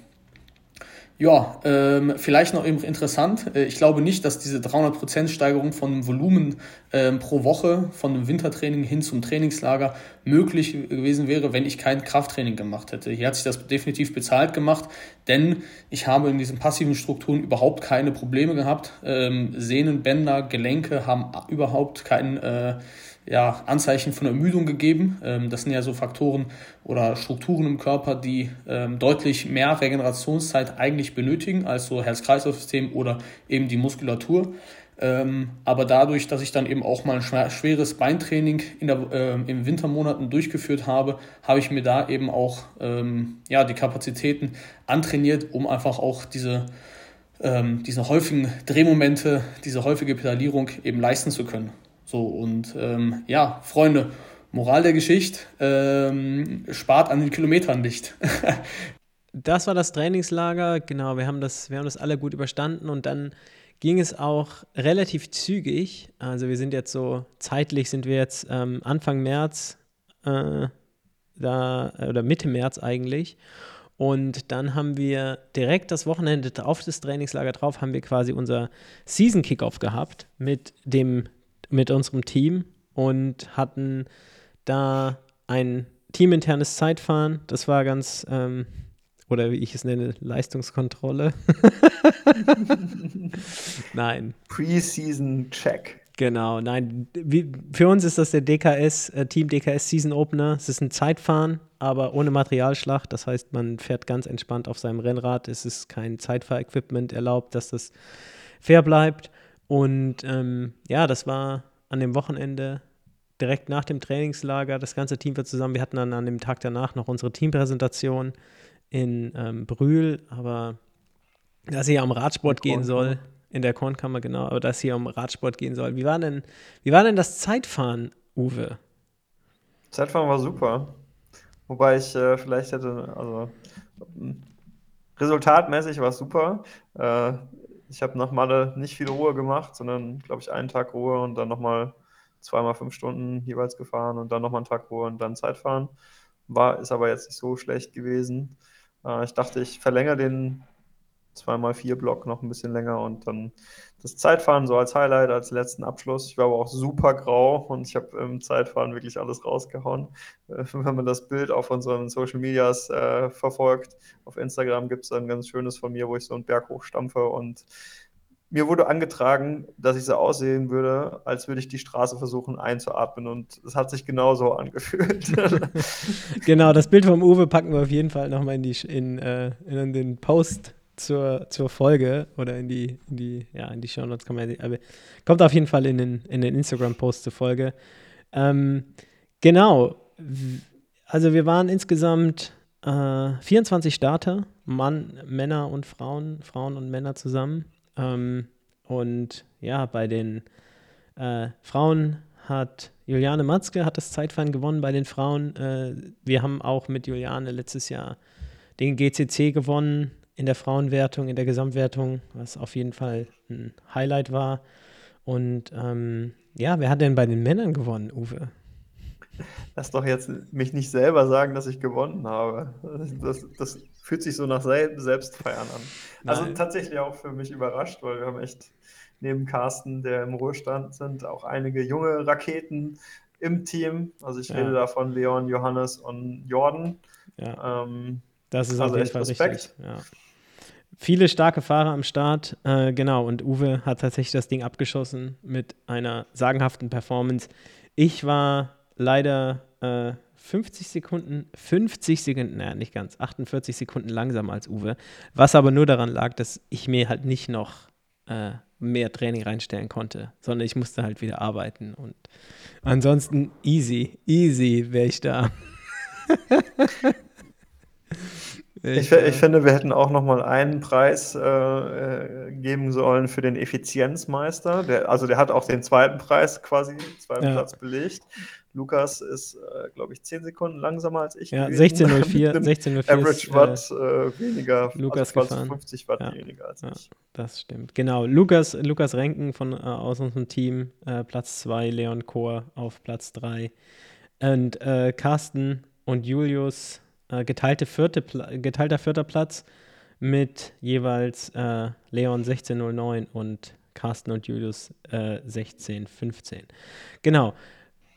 Speaker 3: Ja, ähm, vielleicht noch eben interessant. Äh, ich glaube nicht, dass diese 300% Steigerung von Volumen ähm, pro Woche von dem Wintertraining hin zum Trainingslager möglich gewesen wäre, wenn ich kein Krafttraining gemacht hätte. Hier hat sich das definitiv bezahlt gemacht, denn ich habe in diesen passiven Strukturen überhaupt keine Probleme gehabt. Ähm, Sehnen, Bänder, Gelenke haben überhaupt keinen äh, ja, Anzeichen von Ermüdung gegeben. Ähm, das sind ja so Faktoren oder Strukturen im Körper, die ähm, deutlich mehr Regenerationszeit eigentlich benötigen als so Herz-Kreislauf-System oder eben die Muskulatur. Ähm, aber dadurch, dass ich dann eben auch mal ein schweres Beintraining in der, äh, im Wintermonaten durchgeführt habe, habe ich mir da eben auch ähm, ja, die Kapazitäten antrainiert, um einfach auch diese, ähm, diese häufigen Drehmomente, diese häufige Pedalierung eben leisten zu können. So, und ähm, ja, Freunde, Moral der Geschichte, ähm, spart an den Kilometern nicht. *laughs*
Speaker 1: das war das Trainingslager, genau, wir haben das, wir haben das alle gut überstanden und dann ging es auch relativ zügig. Also wir sind jetzt so, zeitlich sind wir jetzt ähm, Anfang März, äh, da, oder Mitte März eigentlich. Und dann haben wir direkt das Wochenende auf das Trainingslager drauf, haben wir quasi unser Season Kickoff gehabt mit dem mit unserem Team und hatten da ein teaminternes Zeitfahren. Das war ganz, ähm, oder wie ich es nenne, Leistungskontrolle. *laughs* nein.
Speaker 2: Preseason Check.
Speaker 1: Genau, nein. Wie, für uns ist das der DKS, äh, Team DKS Season Opener. Es ist ein Zeitfahren, aber ohne Materialschlacht. Das heißt, man fährt ganz entspannt auf seinem Rennrad. Es ist kein Zeitfahrequipment erlaubt, dass das fair bleibt. Und ähm, ja, das war an dem Wochenende direkt nach dem Trainingslager. Das ganze Team war zusammen. Wir hatten dann an dem Tag danach noch unsere Teampräsentation in ähm, Brühl, aber dass hier am Radsport gehen soll, in der Kornkammer, genau, aber dass hier um Radsport gehen soll. Wie war denn, wie war denn das Zeitfahren, Uwe?
Speaker 2: Zeitfahren war super. Wobei ich äh, vielleicht hätte, also resultatmäßig war es super. Äh, ich habe nach Malle nicht viel Ruhe gemacht, sondern, glaube ich, einen Tag Ruhe und dann nochmal zweimal fünf Stunden jeweils gefahren und dann nochmal einen Tag Ruhe und dann Zeitfahren. War, ist aber jetzt nicht so schlecht gewesen. Äh, ich dachte, ich verlängere den 2x4-Block noch ein bisschen länger und dann das Zeitfahren so als Highlight, als letzten Abschluss. Ich war aber auch super grau und ich habe im Zeitfahren wirklich alles rausgehauen. *laughs* Wenn man das Bild auf unseren Social Medias äh, verfolgt, auf Instagram gibt es ein ganz schönes von mir, wo ich so einen Berg hochstampfe und mir wurde angetragen, dass ich so aussehen würde, als würde ich die Straße versuchen einzuatmen und es hat sich genauso *laughs* angefühlt. *laughs*
Speaker 1: genau, das Bild vom Uwe packen wir auf jeden Fall nochmal in, in, äh, in den Post zur, zur Folge oder in die, in die, ja, in die Show Notes kann man aber kommt auf jeden Fall in den, in den Instagram-Post zur Folge. Ähm, genau, also wir waren insgesamt äh, 24 Starter, Mann, Männer und Frauen, Frauen und Männer zusammen. Ähm, und ja, bei den äh, Frauen hat Juliane Matzke hat das Zeitfahren gewonnen bei den Frauen. Äh, wir haben auch mit Juliane letztes Jahr den GCC gewonnen in der Frauenwertung, in der Gesamtwertung, was auf jeden Fall ein Highlight war. Und ähm, ja, wer hat denn bei den Männern gewonnen, Uwe?
Speaker 2: Lass doch jetzt mich nicht selber sagen, dass ich gewonnen habe. Das, das fühlt sich so nach Selbstfeiern an. Also Nein. Also tatsächlich auch für mich überrascht, weil wir haben echt neben Carsten, der im Ruhestand sind, auch einige junge Raketen im Team. Also ich ja. rede da von Leon, Johannes und Jordan.
Speaker 1: Ja. Ähm, das ist also auf jeden Fall Respekt. richtig. Ja. Viele starke Fahrer am Start, äh, genau. Und Uwe hat tatsächlich das Ding abgeschossen mit einer sagenhaften Performance. Ich war leider äh, 50 Sekunden, 50 Sekunden, naja, nicht ganz, 48 Sekunden langsamer als Uwe. Was aber nur daran lag, dass ich mir halt nicht noch äh, mehr Training reinstellen konnte, sondern ich musste halt wieder arbeiten. Und ansonsten easy, easy wäre ich da. *laughs*
Speaker 2: Ich, ich, finde, wir hätten auch noch mal einen Preis äh, äh, geben sollen für den Effizienzmeister. Der, also der hat auch den zweiten Preis quasi, zweiten ja. Platz belegt. Lukas ist, äh, glaube ich, 10 Sekunden langsamer als ich.
Speaker 1: Ja, 16.04. 16.04 *laughs*
Speaker 2: Average Watt äh, weniger,
Speaker 1: Lukas also gefahren.
Speaker 2: 50 Watt ja. weniger als ja, ich.
Speaker 1: Das stimmt. Genau. Lukas, Lukas Renken von, äh, aus unserem Team, äh, Platz 2, Leon Chor auf Platz 3. Und äh, Carsten und Julius, äh, geteilte vierte, geteilter vierter Platz mit jeweils Leon 16.09 und Carsten und Julius 16.15. Genau.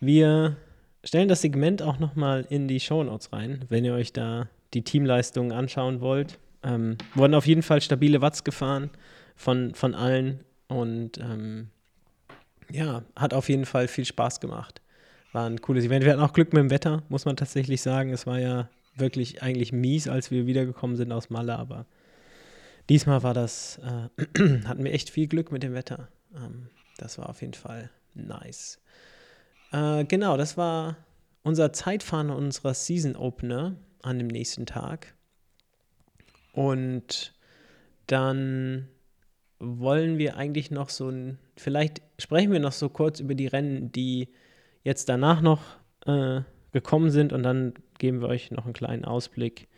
Speaker 1: Wir stellen das Segment auch nochmal in die Show Notes rein, wenn ihr euch da die Teamleistungen anschauen wollt. Ähm, wurden auf jeden Fall stabile Watts gefahren von, von allen und ähm, ja, hat auf jeden Fall viel Spaß gemacht. War ein cooles Event. Wir hatten auch Glück mit dem Wetter, muss man tatsächlich sagen. Es war ja wirklich eigentlich mies, als wir wiedergekommen sind aus Malle, aber diesmal war das, äh, *clears throat* hatten wir echt viel Glück mit dem Wetter. Ähm, das war auf jeden Fall nice. Äh, genau, das war unser Zeitfahren unserer Season Opener an dem nächsten Tag. Und dann wollen wir eigentlich noch so ein, vielleicht sprechen wir noch so kurz über die Rennen, die jetzt danach noch äh, gekommen sind und dann geben wir euch noch einen kleinen Ausblick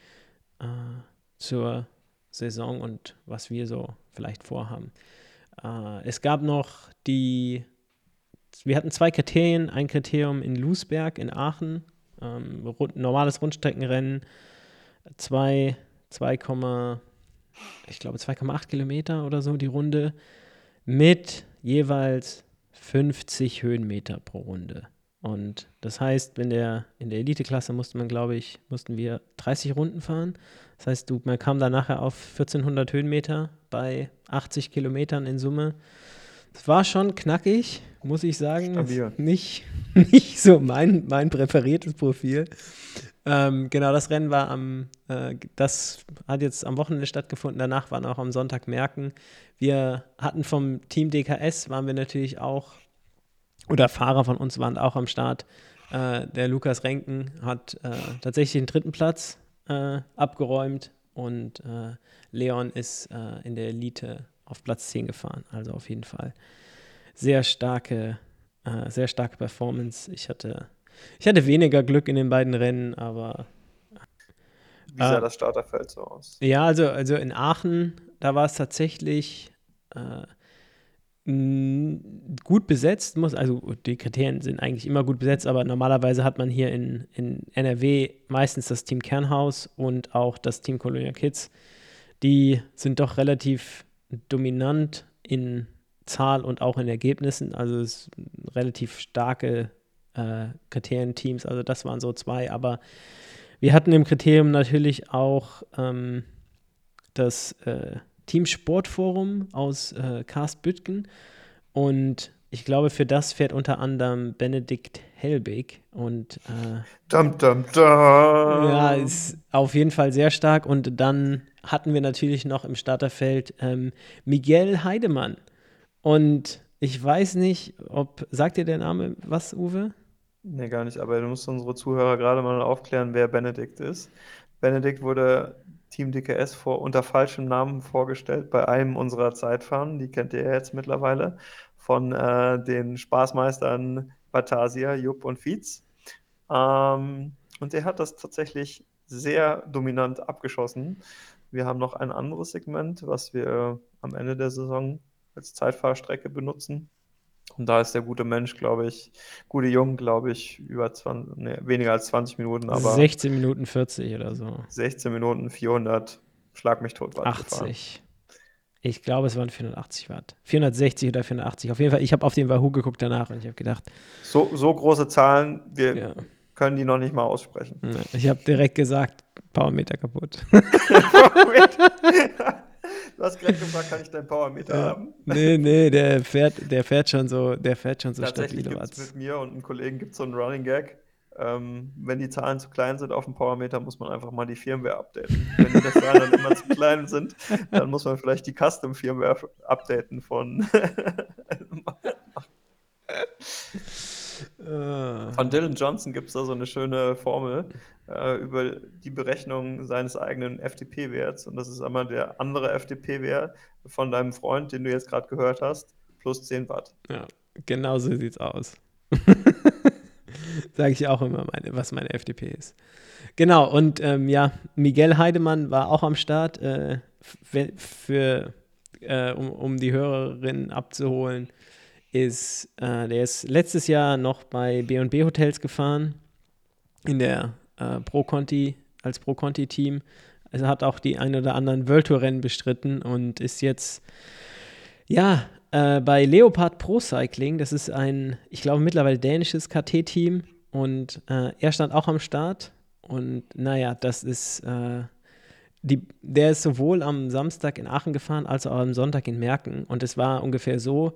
Speaker 1: äh, zur Saison und was wir so vielleicht vorhaben. Äh, es gab noch die wir hatten zwei Kriterien. Ein Kriterium in Lusberg in Aachen, ähm, rund, normales Rundstreckenrennen, 2, 2, ich glaube 2,8 Kilometer oder so die Runde mit jeweils 50 Höhenmeter pro Runde. Und das heißt, wenn der in der Eliteklasse musste man, glaube ich, mussten wir 30 Runden fahren. Das heißt, du, man kam da nachher auf 1400 Höhenmeter bei 80 Kilometern in Summe. Es war schon knackig, muss ich sagen. Nicht, *laughs* nicht so mein, mein präferiertes Profil. Ähm, genau, das Rennen war am, äh, das hat jetzt am Wochenende stattgefunden, danach waren auch am Sonntag Merken. Wir hatten vom Team DKS, waren wir natürlich auch, oder Fahrer von uns waren auch am Start. Äh, der Lukas Renken hat äh, tatsächlich den dritten Platz äh, abgeräumt und äh, Leon ist äh, in der Elite auf Platz 10 gefahren. Also auf jeden Fall sehr starke, äh, sehr starke Performance. Ich hatte, ich hatte weniger Glück in den beiden Rennen, aber.
Speaker 2: Wie sah äh, das Starterfeld so aus?
Speaker 1: Ja, also, also in Aachen, da war es tatsächlich gut besetzt, muss, also die Kriterien sind eigentlich immer gut besetzt, aber normalerweise hat man hier in, in NRW meistens das Team Kernhaus und auch das Team Colonia Kids. Die sind doch relativ dominant in Zahl und auch in Ergebnissen. Also es relativ starke äh, Kriterienteams. Also das waren so zwei. Aber wir hatten im Kriterium natürlich auch ähm, das äh, Team Sportforum aus äh, Karst Büttgen. Und ich glaube, für das fährt unter anderem Benedikt Helbig. Und äh,
Speaker 2: dum, dum, dum.
Speaker 1: ja, ist auf jeden Fall sehr stark. Und dann hatten wir natürlich noch im Starterfeld ähm, Miguel Heidemann. Und ich weiß nicht, ob, sagt dir der Name was, Uwe?
Speaker 2: Nee, gar nicht, aber du musst unsere Zuhörer gerade mal aufklären, wer Benedikt ist. Benedikt wurde Team DKS vor, unter falschem Namen vorgestellt bei einem unserer Zeitfahren, die kennt ihr jetzt mittlerweile, von äh, den Spaßmeistern Batasia, Jupp und Fietz. Ähm, und er hat das tatsächlich sehr dominant abgeschossen. Wir haben noch ein anderes Segment, was wir am Ende der Saison als Zeitfahrstrecke benutzen. Und da ist der gute Mensch, glaube ich, gute Jung, glaube ich, über 20, nee, weniger als 20 Minuten, aber
Speaker 1: 16 Minuten 40 oder so.
Speaker 2: 16 Minuten 400, schlag mich tot.
Speaker 1: Watt 80. Gefahren. Ich glaube, es waren 480 Watt. 460 oder 480. Auf jeden Fall, ich habe auf den Wahoo geguckt danach und ich habe gedacht.
Speaker 2: So, so große Zahlen, wir ja. können die noch nicht mal aussprechen.
Speaker 1: Ich habe direkt gesagt, Powermeter kaputt. *laughs* *laughs*
Speaker 2: Du hast gerade gefragt, kann ich deinen Powermeter ja. haben?
Speaker 1: Nee, nee, der fährt, der fährt schon so, der fährt schon so
Speaker 2: Tatsächlich
Speaker 1: stabile
Speaker 2: Watts. mit mir und einem Kollegen gibt es so einen Running Gag. Ähm, wenn die Zahlen zu klein sind auf dem Powermeter, muss man einfach mal die Firmware updaten. Wenn die *laughs* Zahlen dann immer zu klein sind, dann muss man vielleicht die Custom-Firmware updaten von. *laughs* Von Dylan Johnson gibt es da so eine schöne Formel äh, über die Berechnung seines eigenen FTP-Werts. Und das ist einmal der andere FTP-Wert von deinem Freund, den du jetzt gerade gehört hast, plus 10 Watt.
Speaker 1: Ja, genau so sieht es aus. *laughs* Sage ich auch immer, meine, was meine FTP ist. Genau, und ähm, ja, Miguel Heidemann war auch am Start, äh, für, äh, um, um die Hörerinnen abzuholen ist, äh, der ist letztes Jahr noch bei B&B Hotels gefahren, in der äh, Pro Conti, als Pro Conti Team. Also hat auch die ein oder anderen World Tour Rennen bestritten und ist jetzt, ja, äh, bei Leopard Pro Cycling. Das ist ein, ich glaube, mittlerweile dänisches KT-Team und äh, er stand auch am Start. Und naja, das ist, äh, die, der ist sowohl am Samstag in Aachen gefahren als auch am Sonntag in Merken. Und es war ungefähr so,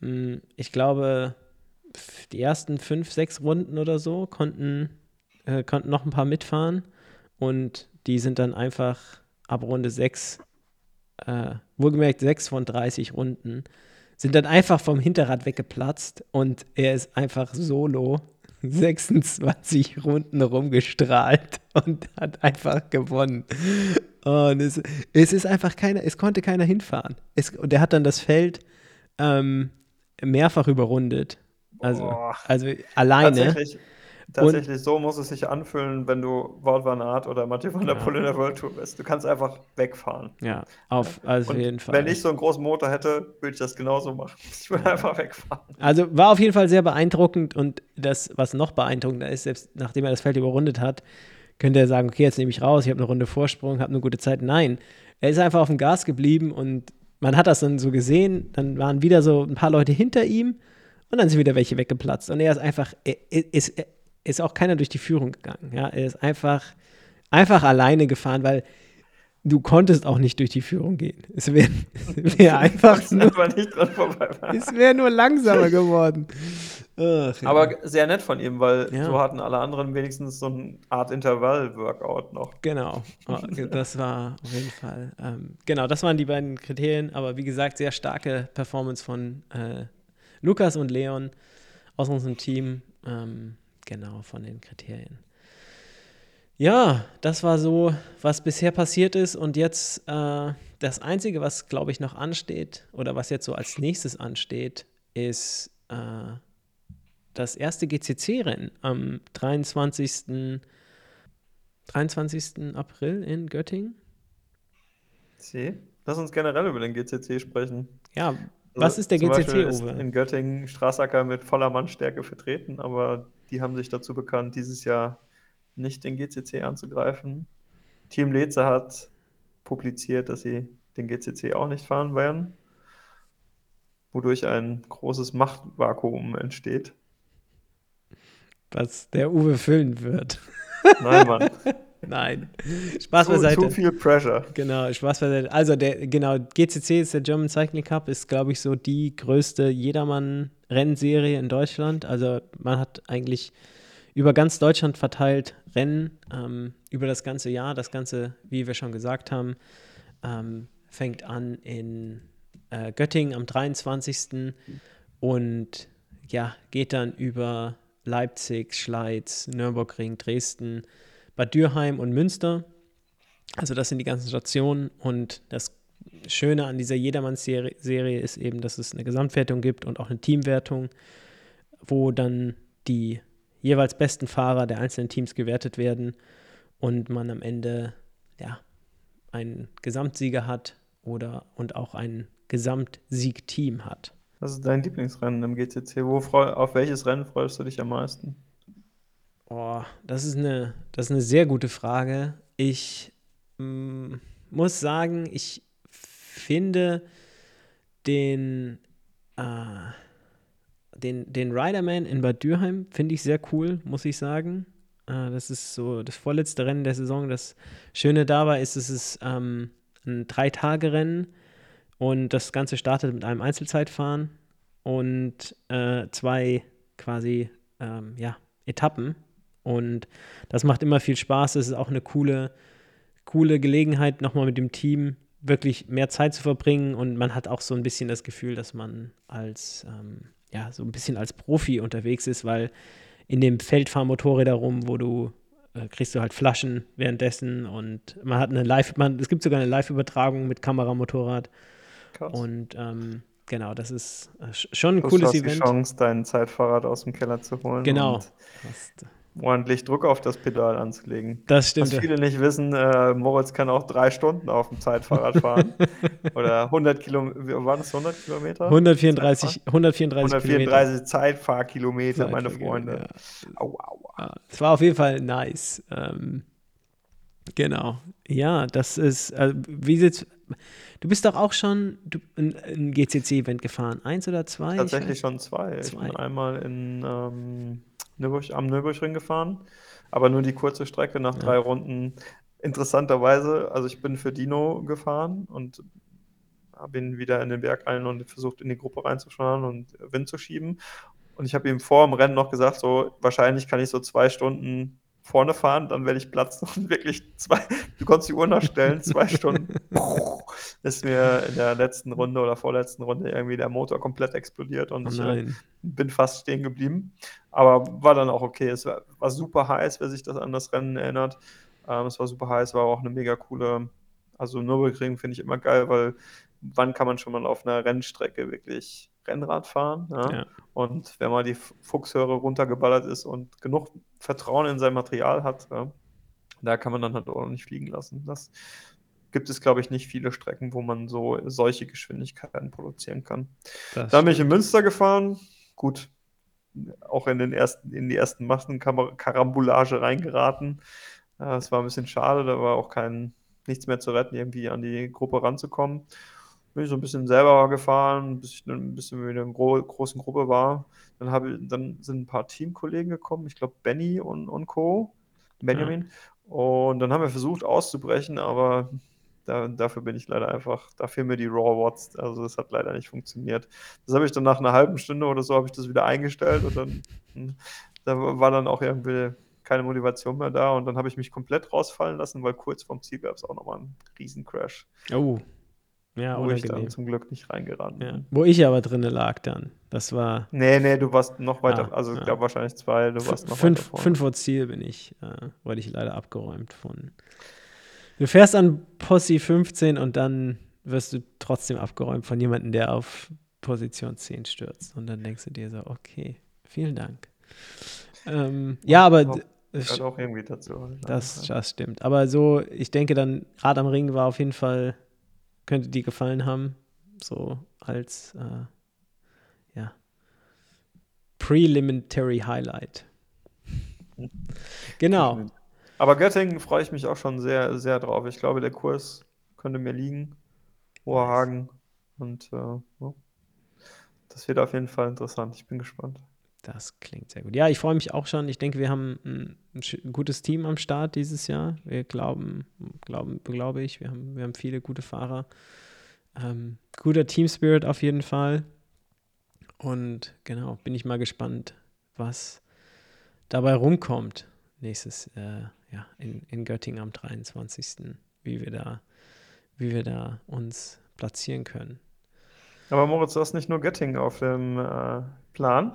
Speaker 1: ich glaube, die ersten fünf, sechs Runden oder so konnten, äh, konnten noch ein paar mitfahren und die sind dann einfach ab Runde sechs, äh, wohlgemerkt sechs von 30 Runden, sind dann einfach vom Hinterrad weggeplatzt und er ist einfach solo *laughs* 26 Runden rumgestrahlt *laughs* und hat einfach gewonnen. Und es, es ist einfach keiner, es konnte keiner hinfahren. Es, und er hat dann das Feld ähm, mehrfach überrundet. Also, also alleine.
Speaker 2: Tatsächlich, tatsächlich und, so muss es sich anfühlen, wenn du Wout van Aert oder Mathieu van der. Poel in der World Tour bist. Du kannst einfach wegfahren.
Speaker 1: Ja, auf also jeden Fall.
Speaker 2: Wenn ich so einen großen Motor hätte, würde ich das genauso machen. *laughs* Ich würde einfach wegfahren.
Speaker 1: Also war auf jeden Fall sehr beeindruckend und das, was noch beeindruckender ist, selbst nachdem er das Feld überrundet hat, könnte er sagen, okay, jetzt nehme ich raus, ich habe eine Runde Vorsprung, habe eine gute Zeit. Nein, er ist einfach auf dem Gas geblieben und man hat das dann so gesehen, dann waren wieder so ein paar Leute hinter ihm und dann sind wieder welche weggeplatzt. Und er ist einfach, er, ist, er ist auch keiner durch die Führung gegangen. Ja? Er ist einfach, einfach alleine gefahren, weil du konntest auch nicht durch die Führung gehen. Es wäre wär *laughs* einfach nur, es wäre nur langsamer geworden.
Speaker 2: Ach, ja. Aber sehr nett von ihm, weil ja. so hatten alle anderen wenigstens so eine Art Intervall-Workout noch.
Speaker 1: Genau, *laughs* oh, das war auf jeden Fall. Ähm, genau, das waren die beiden Kriterien, aber wie gesagt, sehr starke Performance von äh, Lukas und Leon aus unserem Team. Ähm, genau, von den Kriterien. Ja, das war so, was bisher passiert ist. Und jetzt äh, das Einzige, was, glaube ich, noch ansteht oder was jetzt so als nächstes ansteht, ist äh, das erste GCC-Rennen am 23. 23. April in Göttingen.
Speaker 2: C. Lass uns generell über den GCC sprechen.
Speaker 1: Ja, also was ist der GCC,
Speaker 2: ist In Göttingen Strassacker mit voller Mannstärke vertreten, aber die haben sich dazu bekannt, dieses Jahr nicht den GCC anzugreifen. Team Leze hat publiziert, dass sie den GCC auch nicht fahren werden, wodurch ein großes Machtvakuum entsteht
Speaker 1: was der Uwe füllen wird.
Speaker 2: Nein, Mann. *laughs*
Speaker 1: Nein. Spaß
Speaker 2: Zu,
Speaker 1: beiseite.
Speaker 2: zu viel Pressure.
Speaker 1: Genau, Spaß beiseite. Also der, genau, GCC ist der German Cycling Cup, ist, glaube ich, so die größte Jedermann-Rennserie in Deutschland. Also man hat eigentlich über ganz Deutschland verteilt Rennen ähm, über das ganze Jahr. Das Ganze, wie wir schon gesagt haben, ähm, fängt an in äh, Göttingen am 23. und ja, geht dann über Leipzig, Schleiz, Nürburgring, Dresden, Bad Dürheim und Münster. Also das sind die ganzen Stationen und das Schöne an dieser Jedermanns-Serie ist eben, dass es eine Gesamtwertung gibt und auch eine Teamwertung, wo dann die jeweils besten Fahrer der einzelnen Teams gewertet werden und man am Ende ja einen Gesamtsieger hat oder und auch ein Gesamtsiegteam hat.
Speaker 2: Was ist dein Lieblingsrennen im GCC? Wo freu, auf welches Rennen freust du dich am meisten?
Speaker 1: Oh, das ist eine, das ist eine sehr gute Frage. Ich mm, muss sagen, ich finde den, äh, den, den Riderman in Bad Dürheim finde ich sehr cool, muss ich sagen. Äh, das ist so das vorletzte Rennen der Saison. Das Schöne dabei ist, es ist ähm, ein Drei-Tage-Rennen und das Ganze startet mit einem Einzelzeitfahren und äh, zwei quasi ähm, ja, Etappen. Und das macht immer viel Spaß. Es ist auch eine coole, coole Gelegenheit, nochmal mit dem Team wirklich mehr Zeit zu verbringen. Und man hat auch so ein bisschen das Gefühl, dass man als, ähm, ja, so ein bisschen als Profi unterwegs ist, weil in dem Feld fahren Motorräder rum, wo du äh, kriegst du halt Flaschen währenddessen und man hat eine Live, man, es gibt sogar eine Live-Übertragung mit Kameramotorrad.
Speaker 2: Krass.
Speaker 1: Und ähm, genau, das ist äh, schon ein
Speaker 2: Plus
Speaker 1: cooles
Speaker 2: du hast die
Speaker 1: Event.
Speaker 2: Chance, dein Zeitfahrrad aus dem Keller zu holen
Speaker 1: Genau.
Speaker 2: und
Speaker 1: Das,
Speaker 2: ordentlich Druck auf das Pedal anzulegen.
Speaker 1: das stimmt.
Speaker 2: Was viele nicht wissen, äh, Moritz kann auch drei Stunden auf dem Zeitfahrrad fahren. *laughs* Oder 100 Kilometer, waren es 100 Kilometer?
Speaker 1: 134, 134,
Speaker 2: 134 Zeitfahrkilometer, meine Freunde.
Speaker 1: ja.
Speaker 2: Au, au.
Speaker 1: Ja, es war auf jeden Fall nice. Ähm, genau. Ja, das ist, äh, wie sieht's, du bist doch auch schon du, ein, ein GCC-Event gefahren. Eins oder zwei? Ich
Speaker 2: Tatsächlich schon zwei. Ich
Speaker 1: Zwei.
Speaker 2: bin einmal in, ähm, Nürburg, am Nürburgring gefahren, aber nur die kurze Strecke nach
Speaker 1: Ja.
Speaker 2: drei Runden. Interessanterweise, also ich bin für Dino gefahren und habe ihn wieder in den Berg ein und versucht in die Gruppe reinzufahren und Wind zu schieben. Und ich habe ihm vor dem Rennen noch gesagt, so wahrscheinlich kann ich so zwei Stunden vorne fahren, dann werde ich platzen und *laughs* wirklich zwei, du konntest die Uhr nachstellen, zwei *laughs* Stunden ist mir in der letzten Runde oder vorletzten Runde irgendwie der Motor komplett explodiert und
Speaker 1: Oh
Speaker 2: ich äh, bin fast stehen geblieben. Aber war dann auch okay. Es war, war super heiß, wer sich das an das Rennen erinnert. Ähm, es war super heiß, war auch eine mega coole, also Nürburgring finde ich immer geil, weil wann kann man schon mal auf einer Rennstrecke wirklich Rennrad fahren? Ja?
Speaker 1: Ja.
Speaker 2: Und wenn mal die Fuchshöre runtergeballert ist und genug Vertrauen in sein Material hat, ja, da kann man dann halt auch nicht fliegen lassen. Das gibt es, glaube ich, nicht viele Strecken, wo man so solche Geschwindigkeiten produzieren kann.
Speaker 1: Das
Speaker 2: Dann bin ich in Münster gefahren. Gut, auch in den ersten, in die ersten Massenkarambolage reingeraten. Es war ein bisschen schade, da war auch kein, nichts mehr zu retten, irgendwie an die Gruppe ranzukommen. Bin ich so ein bisschen selber gefahren, bis ich dann ein bisschen in einer gro großen Gruppe war. Dann, habe, dann sind ein paar Teamkollegen gekommen, ich glaube Benny und, und Co. Benjamin. Und dann haben wir versucht auszubrechen, aber da, dafür bin ich leider einfach, da fehlen mir die Raw Watts. Also das hat leider nicht funktioniert. Das habe ich dann nach einer halben Stunde oder so habe ich das wieder eingestellt und dann hm, da war dann auch irgendwie keine Motivation mehr da und dann habe ich mich komplett rausfallen lassen, weil kurz vorm Ziel gab es auch nochmal einen Riesencrash,
Speaker 1: Oh. Ja,
Speaker 2: wo ich dann
Speaker 1: unangenehm.
Speaker 2: zum Glück nicht reingerannt
Speaker 1: Ja.
Speaker 2: bin.
Speaker 1: Wo ich aber drinne lag dann. Das war
Speaker 2: Nee, nee, du warst noch weiter,
Speaker 1: Ah,
Speaker 2: also ich
Speaker 1: ja.
Speaker 2: glaube wahrscheinlich zwei, du warst noch
Speaker 1: fünf,
Speaker 2: weiter vorne.
Speaker 1: fünf vor Ziel bin ich, äh, wurde ich leider abgeräumt von. Du fährst an Posse 15 und dann wirst du trotzdem abgeräumt von jemandem, der auf Position 10 stürzt. Und dann denkst du dir so, okay, vielen Dank. Ähm, ja, aber
Speaker 2: Auch-
Speaker 1: d-
Speaker 2: Gehört auch irgendwie dazu.
Speaker 1: das, das stimmt. Aber so, ich denke dann, Rad am Ring war auf jeden Fall, könnte dir gefallen haben. So als, äh, ja, Preliminary Highlight. Genau.
Speaker 2: Aber Göttingen freue ich mich auch schon sehr, sehr drauf. Ich glaube, der Kurs könnte mir liegen. Hoherhagen. Und äh, das wird auf jeden Fall interessant. Ich bin gespannt.
Speaker 1: Das klingt sehr gut. Ja, ich freue mich auch schon. Ich denke, wir haben ein, ein, gutes Team am Start dieses Jahr. Wir glauben, glauben, glaube ich, wir haben, wir haben viele gute Fahrer. Ähm, guter Team Spirit auf jeden Fall. Und genau, bin ich mal gespannt, was dabei rumkommt nächstes äh, ja, in, in Göttingen am 23. Wie wir da, wie wir da uns platzieren können.
Speaker 2: Aber Moritz, du hast nicht nur Göttingen auf dem äh, Plan.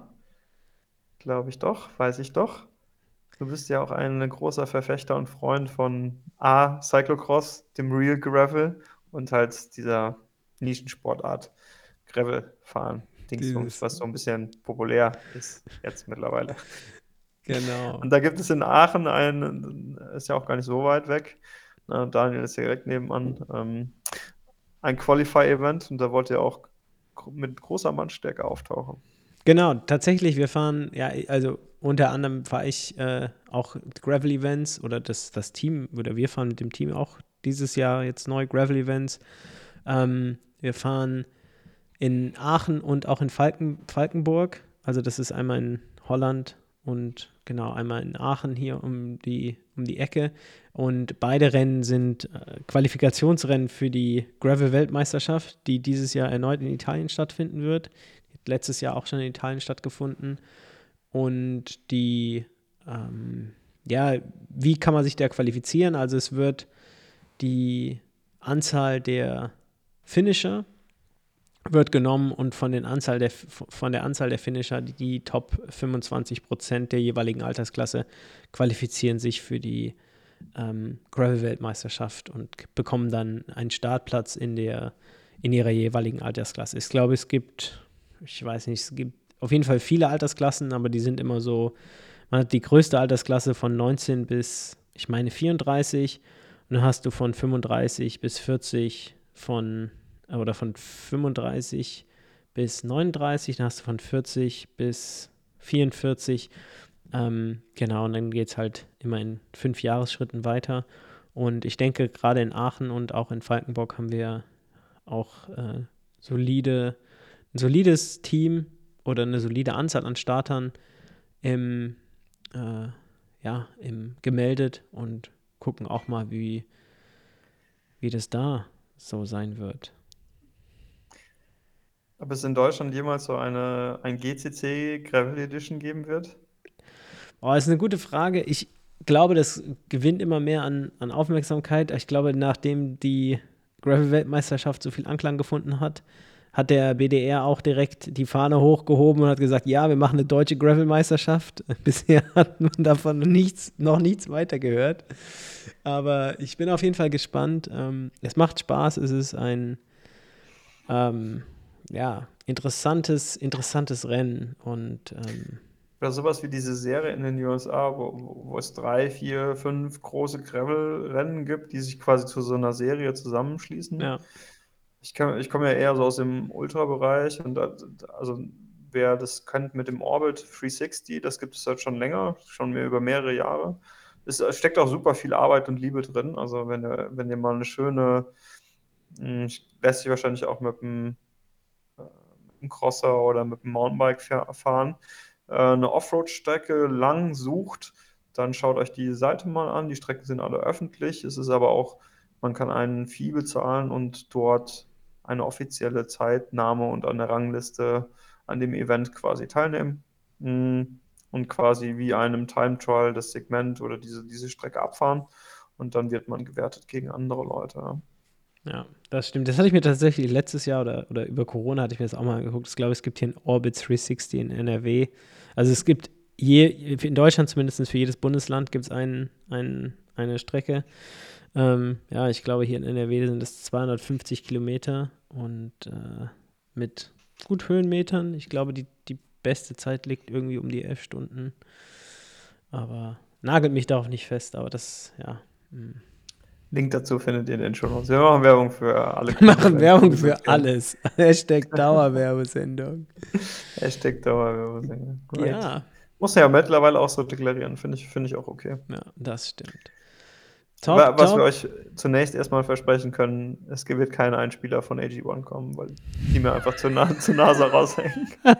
Speaker 2: Glaube ich doch, weiß ich doch. Du bist ja auch ein großer Verfechter und Freund von A, Cyclocross, dem Real Gravel und halt dieser Nischensportart Gravel fahren. Dingsbums, was so ein bisschen populär ist jetzt mittlerweile. *laughs*
Speaker 1: Genau.
Speaker 2: Und da gibt es in Aachen ein, ist ja auch gar nicht so weit weg. Na, Daniel ist ja direkt nebenan. Ähm, ein Qualify-Event und da wollt ihr auch mit großer Mannstärke auftauchen.
Speaker 1: Genau, tatsächlich, wir fahren, ja, also unter anderem fahre ich äh, auch Gravel-Events oder das, das Team, oder wir fahren mit dem Team auch dieses Jahr jetzt neu Gravel-Events. Ähm, wir fahren in Aachen und auch in Falken, Falkenburg. Also das ist einmal in Holland und genau einmal in Aachen hier um die, um die Ecke. Und beide Rennen sind äh, Qualifikationsrennen für die Gravel-Weltmeisterschaft, die dieses Jahr erneut in Italien stattfinden wird. Letztes Jahr auch schon in Italien stattgefunden. Und die, ähm, ja, wie kann man sich da qualifizieren? Also es wird die Anzahl der Finisher wird genommen und von, den Anzahl der, von der Anzahl der Finisher, die, Top 25 Prozent der jeweiligen Altersklasse qualifizieren sich für die ähm, Gravel-Weltmeisterschaft und bekommen dann einen Startplatz in, der, in ihrer jeweiligen Altersklasse. Ich glaube, es gibt, ich weiß nicht, es gibt auf jeden Fall viele Altersklassen, aber die sind immer so, man hat die größte Altersklasse von 19 bis, ich meine, 34 und dann hast du von 35 bis 40 von oder von 35 bis 39, dann hast du von 40 bis 44. Ähm, genau, und dann geht es halt immer in fünf Jahresschritten weiter. Und ich denke, gerade in Aachen und auch in Falkenburg haben wir auch äh, solide, ein solides Team oder eine solide Anzahl an Startern im, äh, ja, im gemeldet und gucken auch mal, wie, wie das da so sein wird.
Speaker 2: Ob es in Deutschland jemals so eine ein GCC Gravel Edition geben wird?
Speaker 1: Oh, das ist eine gute Frage. Ich glaube, das gewinnt immer mehr an, an Aufmerksamkeit. Ich glaube, nachdem die Gravel-Weltmeisterschaft so viel Anklang gefunden hat, hat der BDR auch direkt die Fahne hochgehoben und hat gesagt, ja, wir machen eine deutsche Gravel-Meisterschaft. *laughs* Bisher hat man davon nichts, noch nichts weiter gehört. Aber ich bin auf jeden Fall gespannt. Ähm, es macht Spaß, es ist ein ähm, ja, interessantes, interessantes Rennen und ähm,
Speaker 2: oder sowas wie diese Serie in den USA, wo, wo es drei, vier, fünf große Gravel-Rennen gibt, die sich quasi zu so einer Serie zusammenschließen.
Speaker 1: Ja.
Speaker 2: Ich, ich komme ja eher so aus dem Ultra-Bereich und also wer das kennt mit dem Orbit 360, das gibt es halt schon länger, schon mehr über mehrere Jahre. Es steckt auch super viel Arbeit und Liebe drin. Also wenn ihr, wenn ihr mal eine schöne, hm, lässt sich wahrscheinlich auch mit einem dem Crosser oder mit dem Mountainbike fahren, äh, eine Offroad-Strecke lang sucht, dann schaut euch die Seite mal an. Die Strecken sind alle öffentlich. Es ist aber auch, man kann einen Fee bezahlen und dort eine offizielle Zeitnahme und eine Rangliste an dem Event quasi teilnehmen mm, und quasi wie einem Time Trial das Segment oder diese, diese Strecke abfahren und dann wird man gewertet gegen andere Leute.
Speaker 1: Ja, das stimmt. Das hatte ich mir tatsächlich letztes Jahr oder, oder über Corona hatte ich mir das auch mal angeguckt. Ich glaube, es gibt hier ein Orbit 360 in NRW. Also es gibt je, in Deutschland zumindest für jedes Bundesland gibt es ein, ein, eine Strecke. Ähm, ja, ich glaube, hier in NRW sind es 250 Kilometer und äh, mit gut Höhenmetern. Ich glaube, die, die beste Zeit liegt irgendwie um die elf Stunden. Aber nagelt mich darauf nicht fest, aber das, ja. Mh. Hm.
Speaker 2: Link dazu findet ihr in den Show Notes. Wir machen Werbung für alle.
Speaker 1: Wir *laughs* machen Werbung für alles. *laughs* Hashtag Dauerwerbesendung.
Speaker 2: Hashtag Dauerwerbesendung.
Speaker 1: Right. Ja.
Speaker 2: Muss ja mittlerweile auch so deklarieren. Finde ich, find ich auch okay.
Speaker 1: Ja, das stimmt.
Speaker 2: Top, Was top. wir euch zunächst erstmal versprechen können, es wird kein Einspieler von AG1 kommen, weil die mir einfach zu, nah, *laughs* zu NASA raushängen. *laughs*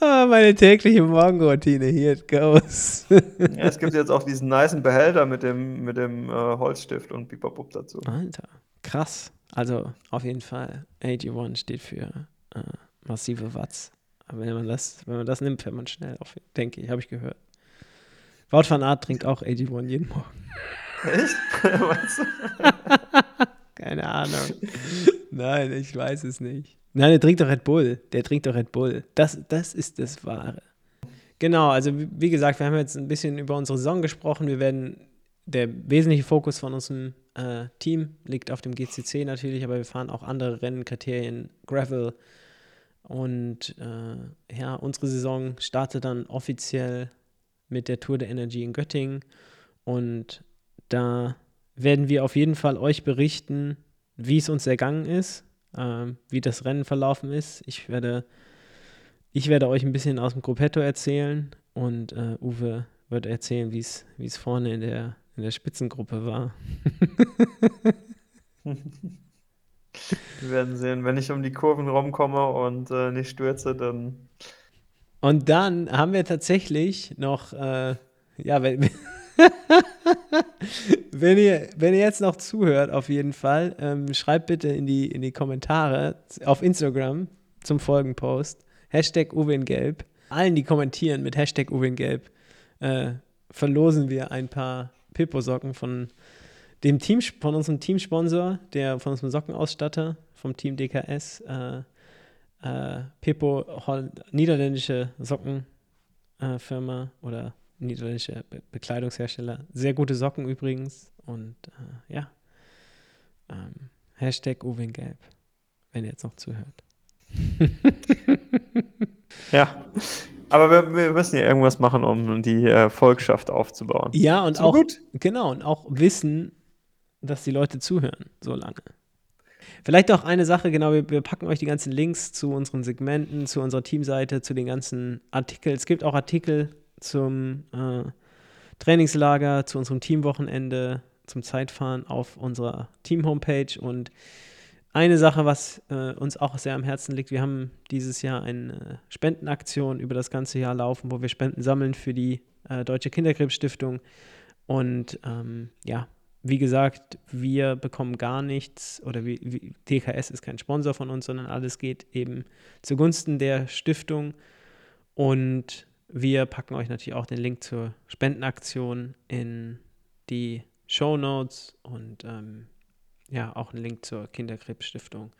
Speaker 1: ah, meine tägliche Morgenroutine, here it goes. *laughs*
Speaker 2: ja, es gibt jetzt auch diesen niceen Behälter mit dem, mit dem äh, Holzstift und Bipabub dazu.
Speaker 1: Alter, krass. Also auf jeden Fall, AG1 steht für äh, massive Watts. Aber wenn man das, wenn man das nimmt, fährt man schnell auf, denke ich, habe ich gehört. Wout van Art trinkt auch AG1 jeden Morgen.
Speaker 2: Echt? *laughs* Du? *laughs*
Speaker 1: Keine Ahnung. Nein, ich weiß es nicht. Nein, der trinkt doch Red Bull. Der trinkt doch Red Bull. Das, das ist das Wahre. Genau, also wie gesagt, wir haben jetzt ein bisschen über unsere Saison gesprochen. Wir werden, der wesentliche Fokus von unserem äh, Team liegt auf dem GCC natürlich, aber wir fahren auch andere Rennkriterien, Gravel. Und äh, ja, unsere Saison startet dann offiziell mit der Tour der Energy in Göttingen. Und da werden wir auf jeden Fall euch berichten, wie es uns ergangen ist, äh, wie das Rennen verlaufen ist. Ich werde, ich werde euch ein bisschen aus dem Gruppetto erzählen und äh, Uwe wird erzählen, wie es vorne in der, in der Spitzengruppe war. *laughs*
Speaker 2: Wir werden sehen, wenn ich um die Kurven rumkomme und äh, nicht stürze, dann.
Speaker 1: Und dann haben wir tatsächlich noch, äh, ja, wenn, *laughs* wenn, ihr, wenn ihr jetzt noch zuhört, auf jeden Fall, ähm, schreibt bitte in die, in die Kommentare auf Instagram zum Folgenpost Hashtag Uwe in Gelb. Allen, die kommentieren mit Hashtag Uwe in Gelb, äh, verlosen wir ein paar Pippo-Socken von dem Team, von unserem Teamsponsor, der von unserem Sockenausstatter vom Team DKS, äh, äh, Pippo, niederländische Sockenfirma äh, oder niederländische Be Bekleidungshersteller. Sehr gute Socken übrigens. Und äh, ja, ähm, Hashtag Uwe in Gelb, wenn ihr jetzt noch zuhört. *laughs*
Speaker 2: ja, aber wir, wir, müssen ja irgendwas machen, um die äh, Volkschaft aufzubauen.
Speaker 1: Ja, und so auch, gut. genau, und auch wissen, dass die Leute zuhören so lange. Vielleicht auch eine Sache, genau, wir, wir, packen euch die ganzen Links zu unseren Segmenten, zu unserer Teamseite, zu den ganzen Artikeln. Es gibt auch Artikel zum äh, Trainingslager, zu unserem Teamwochenende, zum Zeitfahren auf unserer Team-Homepage. Und eine Sache, was äh, uns auch sehr am Herzen liegt, wir haben dieses Jahr eine Spendenaktion über das ganze Jahr laufen, wo wir Spenden sammeln für die äh, Deutsche Kinderkrebsstiftung. Und ähm, ja, wie gesagt, wir bekommen gar nichts oder wie, wie, TKS ist kein Sponsor von uns, sondern alles geht eben zugunsten der Stiftung. Und wir packen euch natürlich auch den Link zur Spendenaktion in die Show Notes und ähm, ja, auch einen Link zur Kinderkrebsstiftung.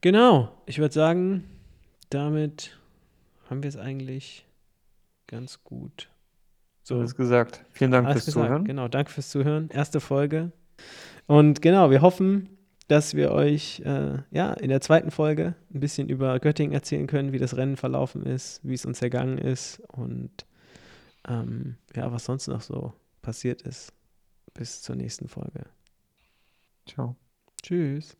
Speaker 1: Genau, ich würde sagen, damit haben wir es eigentlich ganz gut.
Speaker 2: So alles gesagt. Vielen Dank fürs
Speaker 1: gesagt.
Speaker 2: Zuhören.
Speaker 1: Genau, danke fürs Zuhören. Erste Folge. Und genau, wir hoffen, dass wir euch äh, ja in der zweiten Folge ein bisschen über Göttingen erzählen können, wie das Rennen verlaufen ist, wie es uns ergangen ist und ähm, ja, was sonst noch so passiert ist. Bis zur nächsten Folge.
Speaker 2: Ciao.
Speaker 1: Tschüss.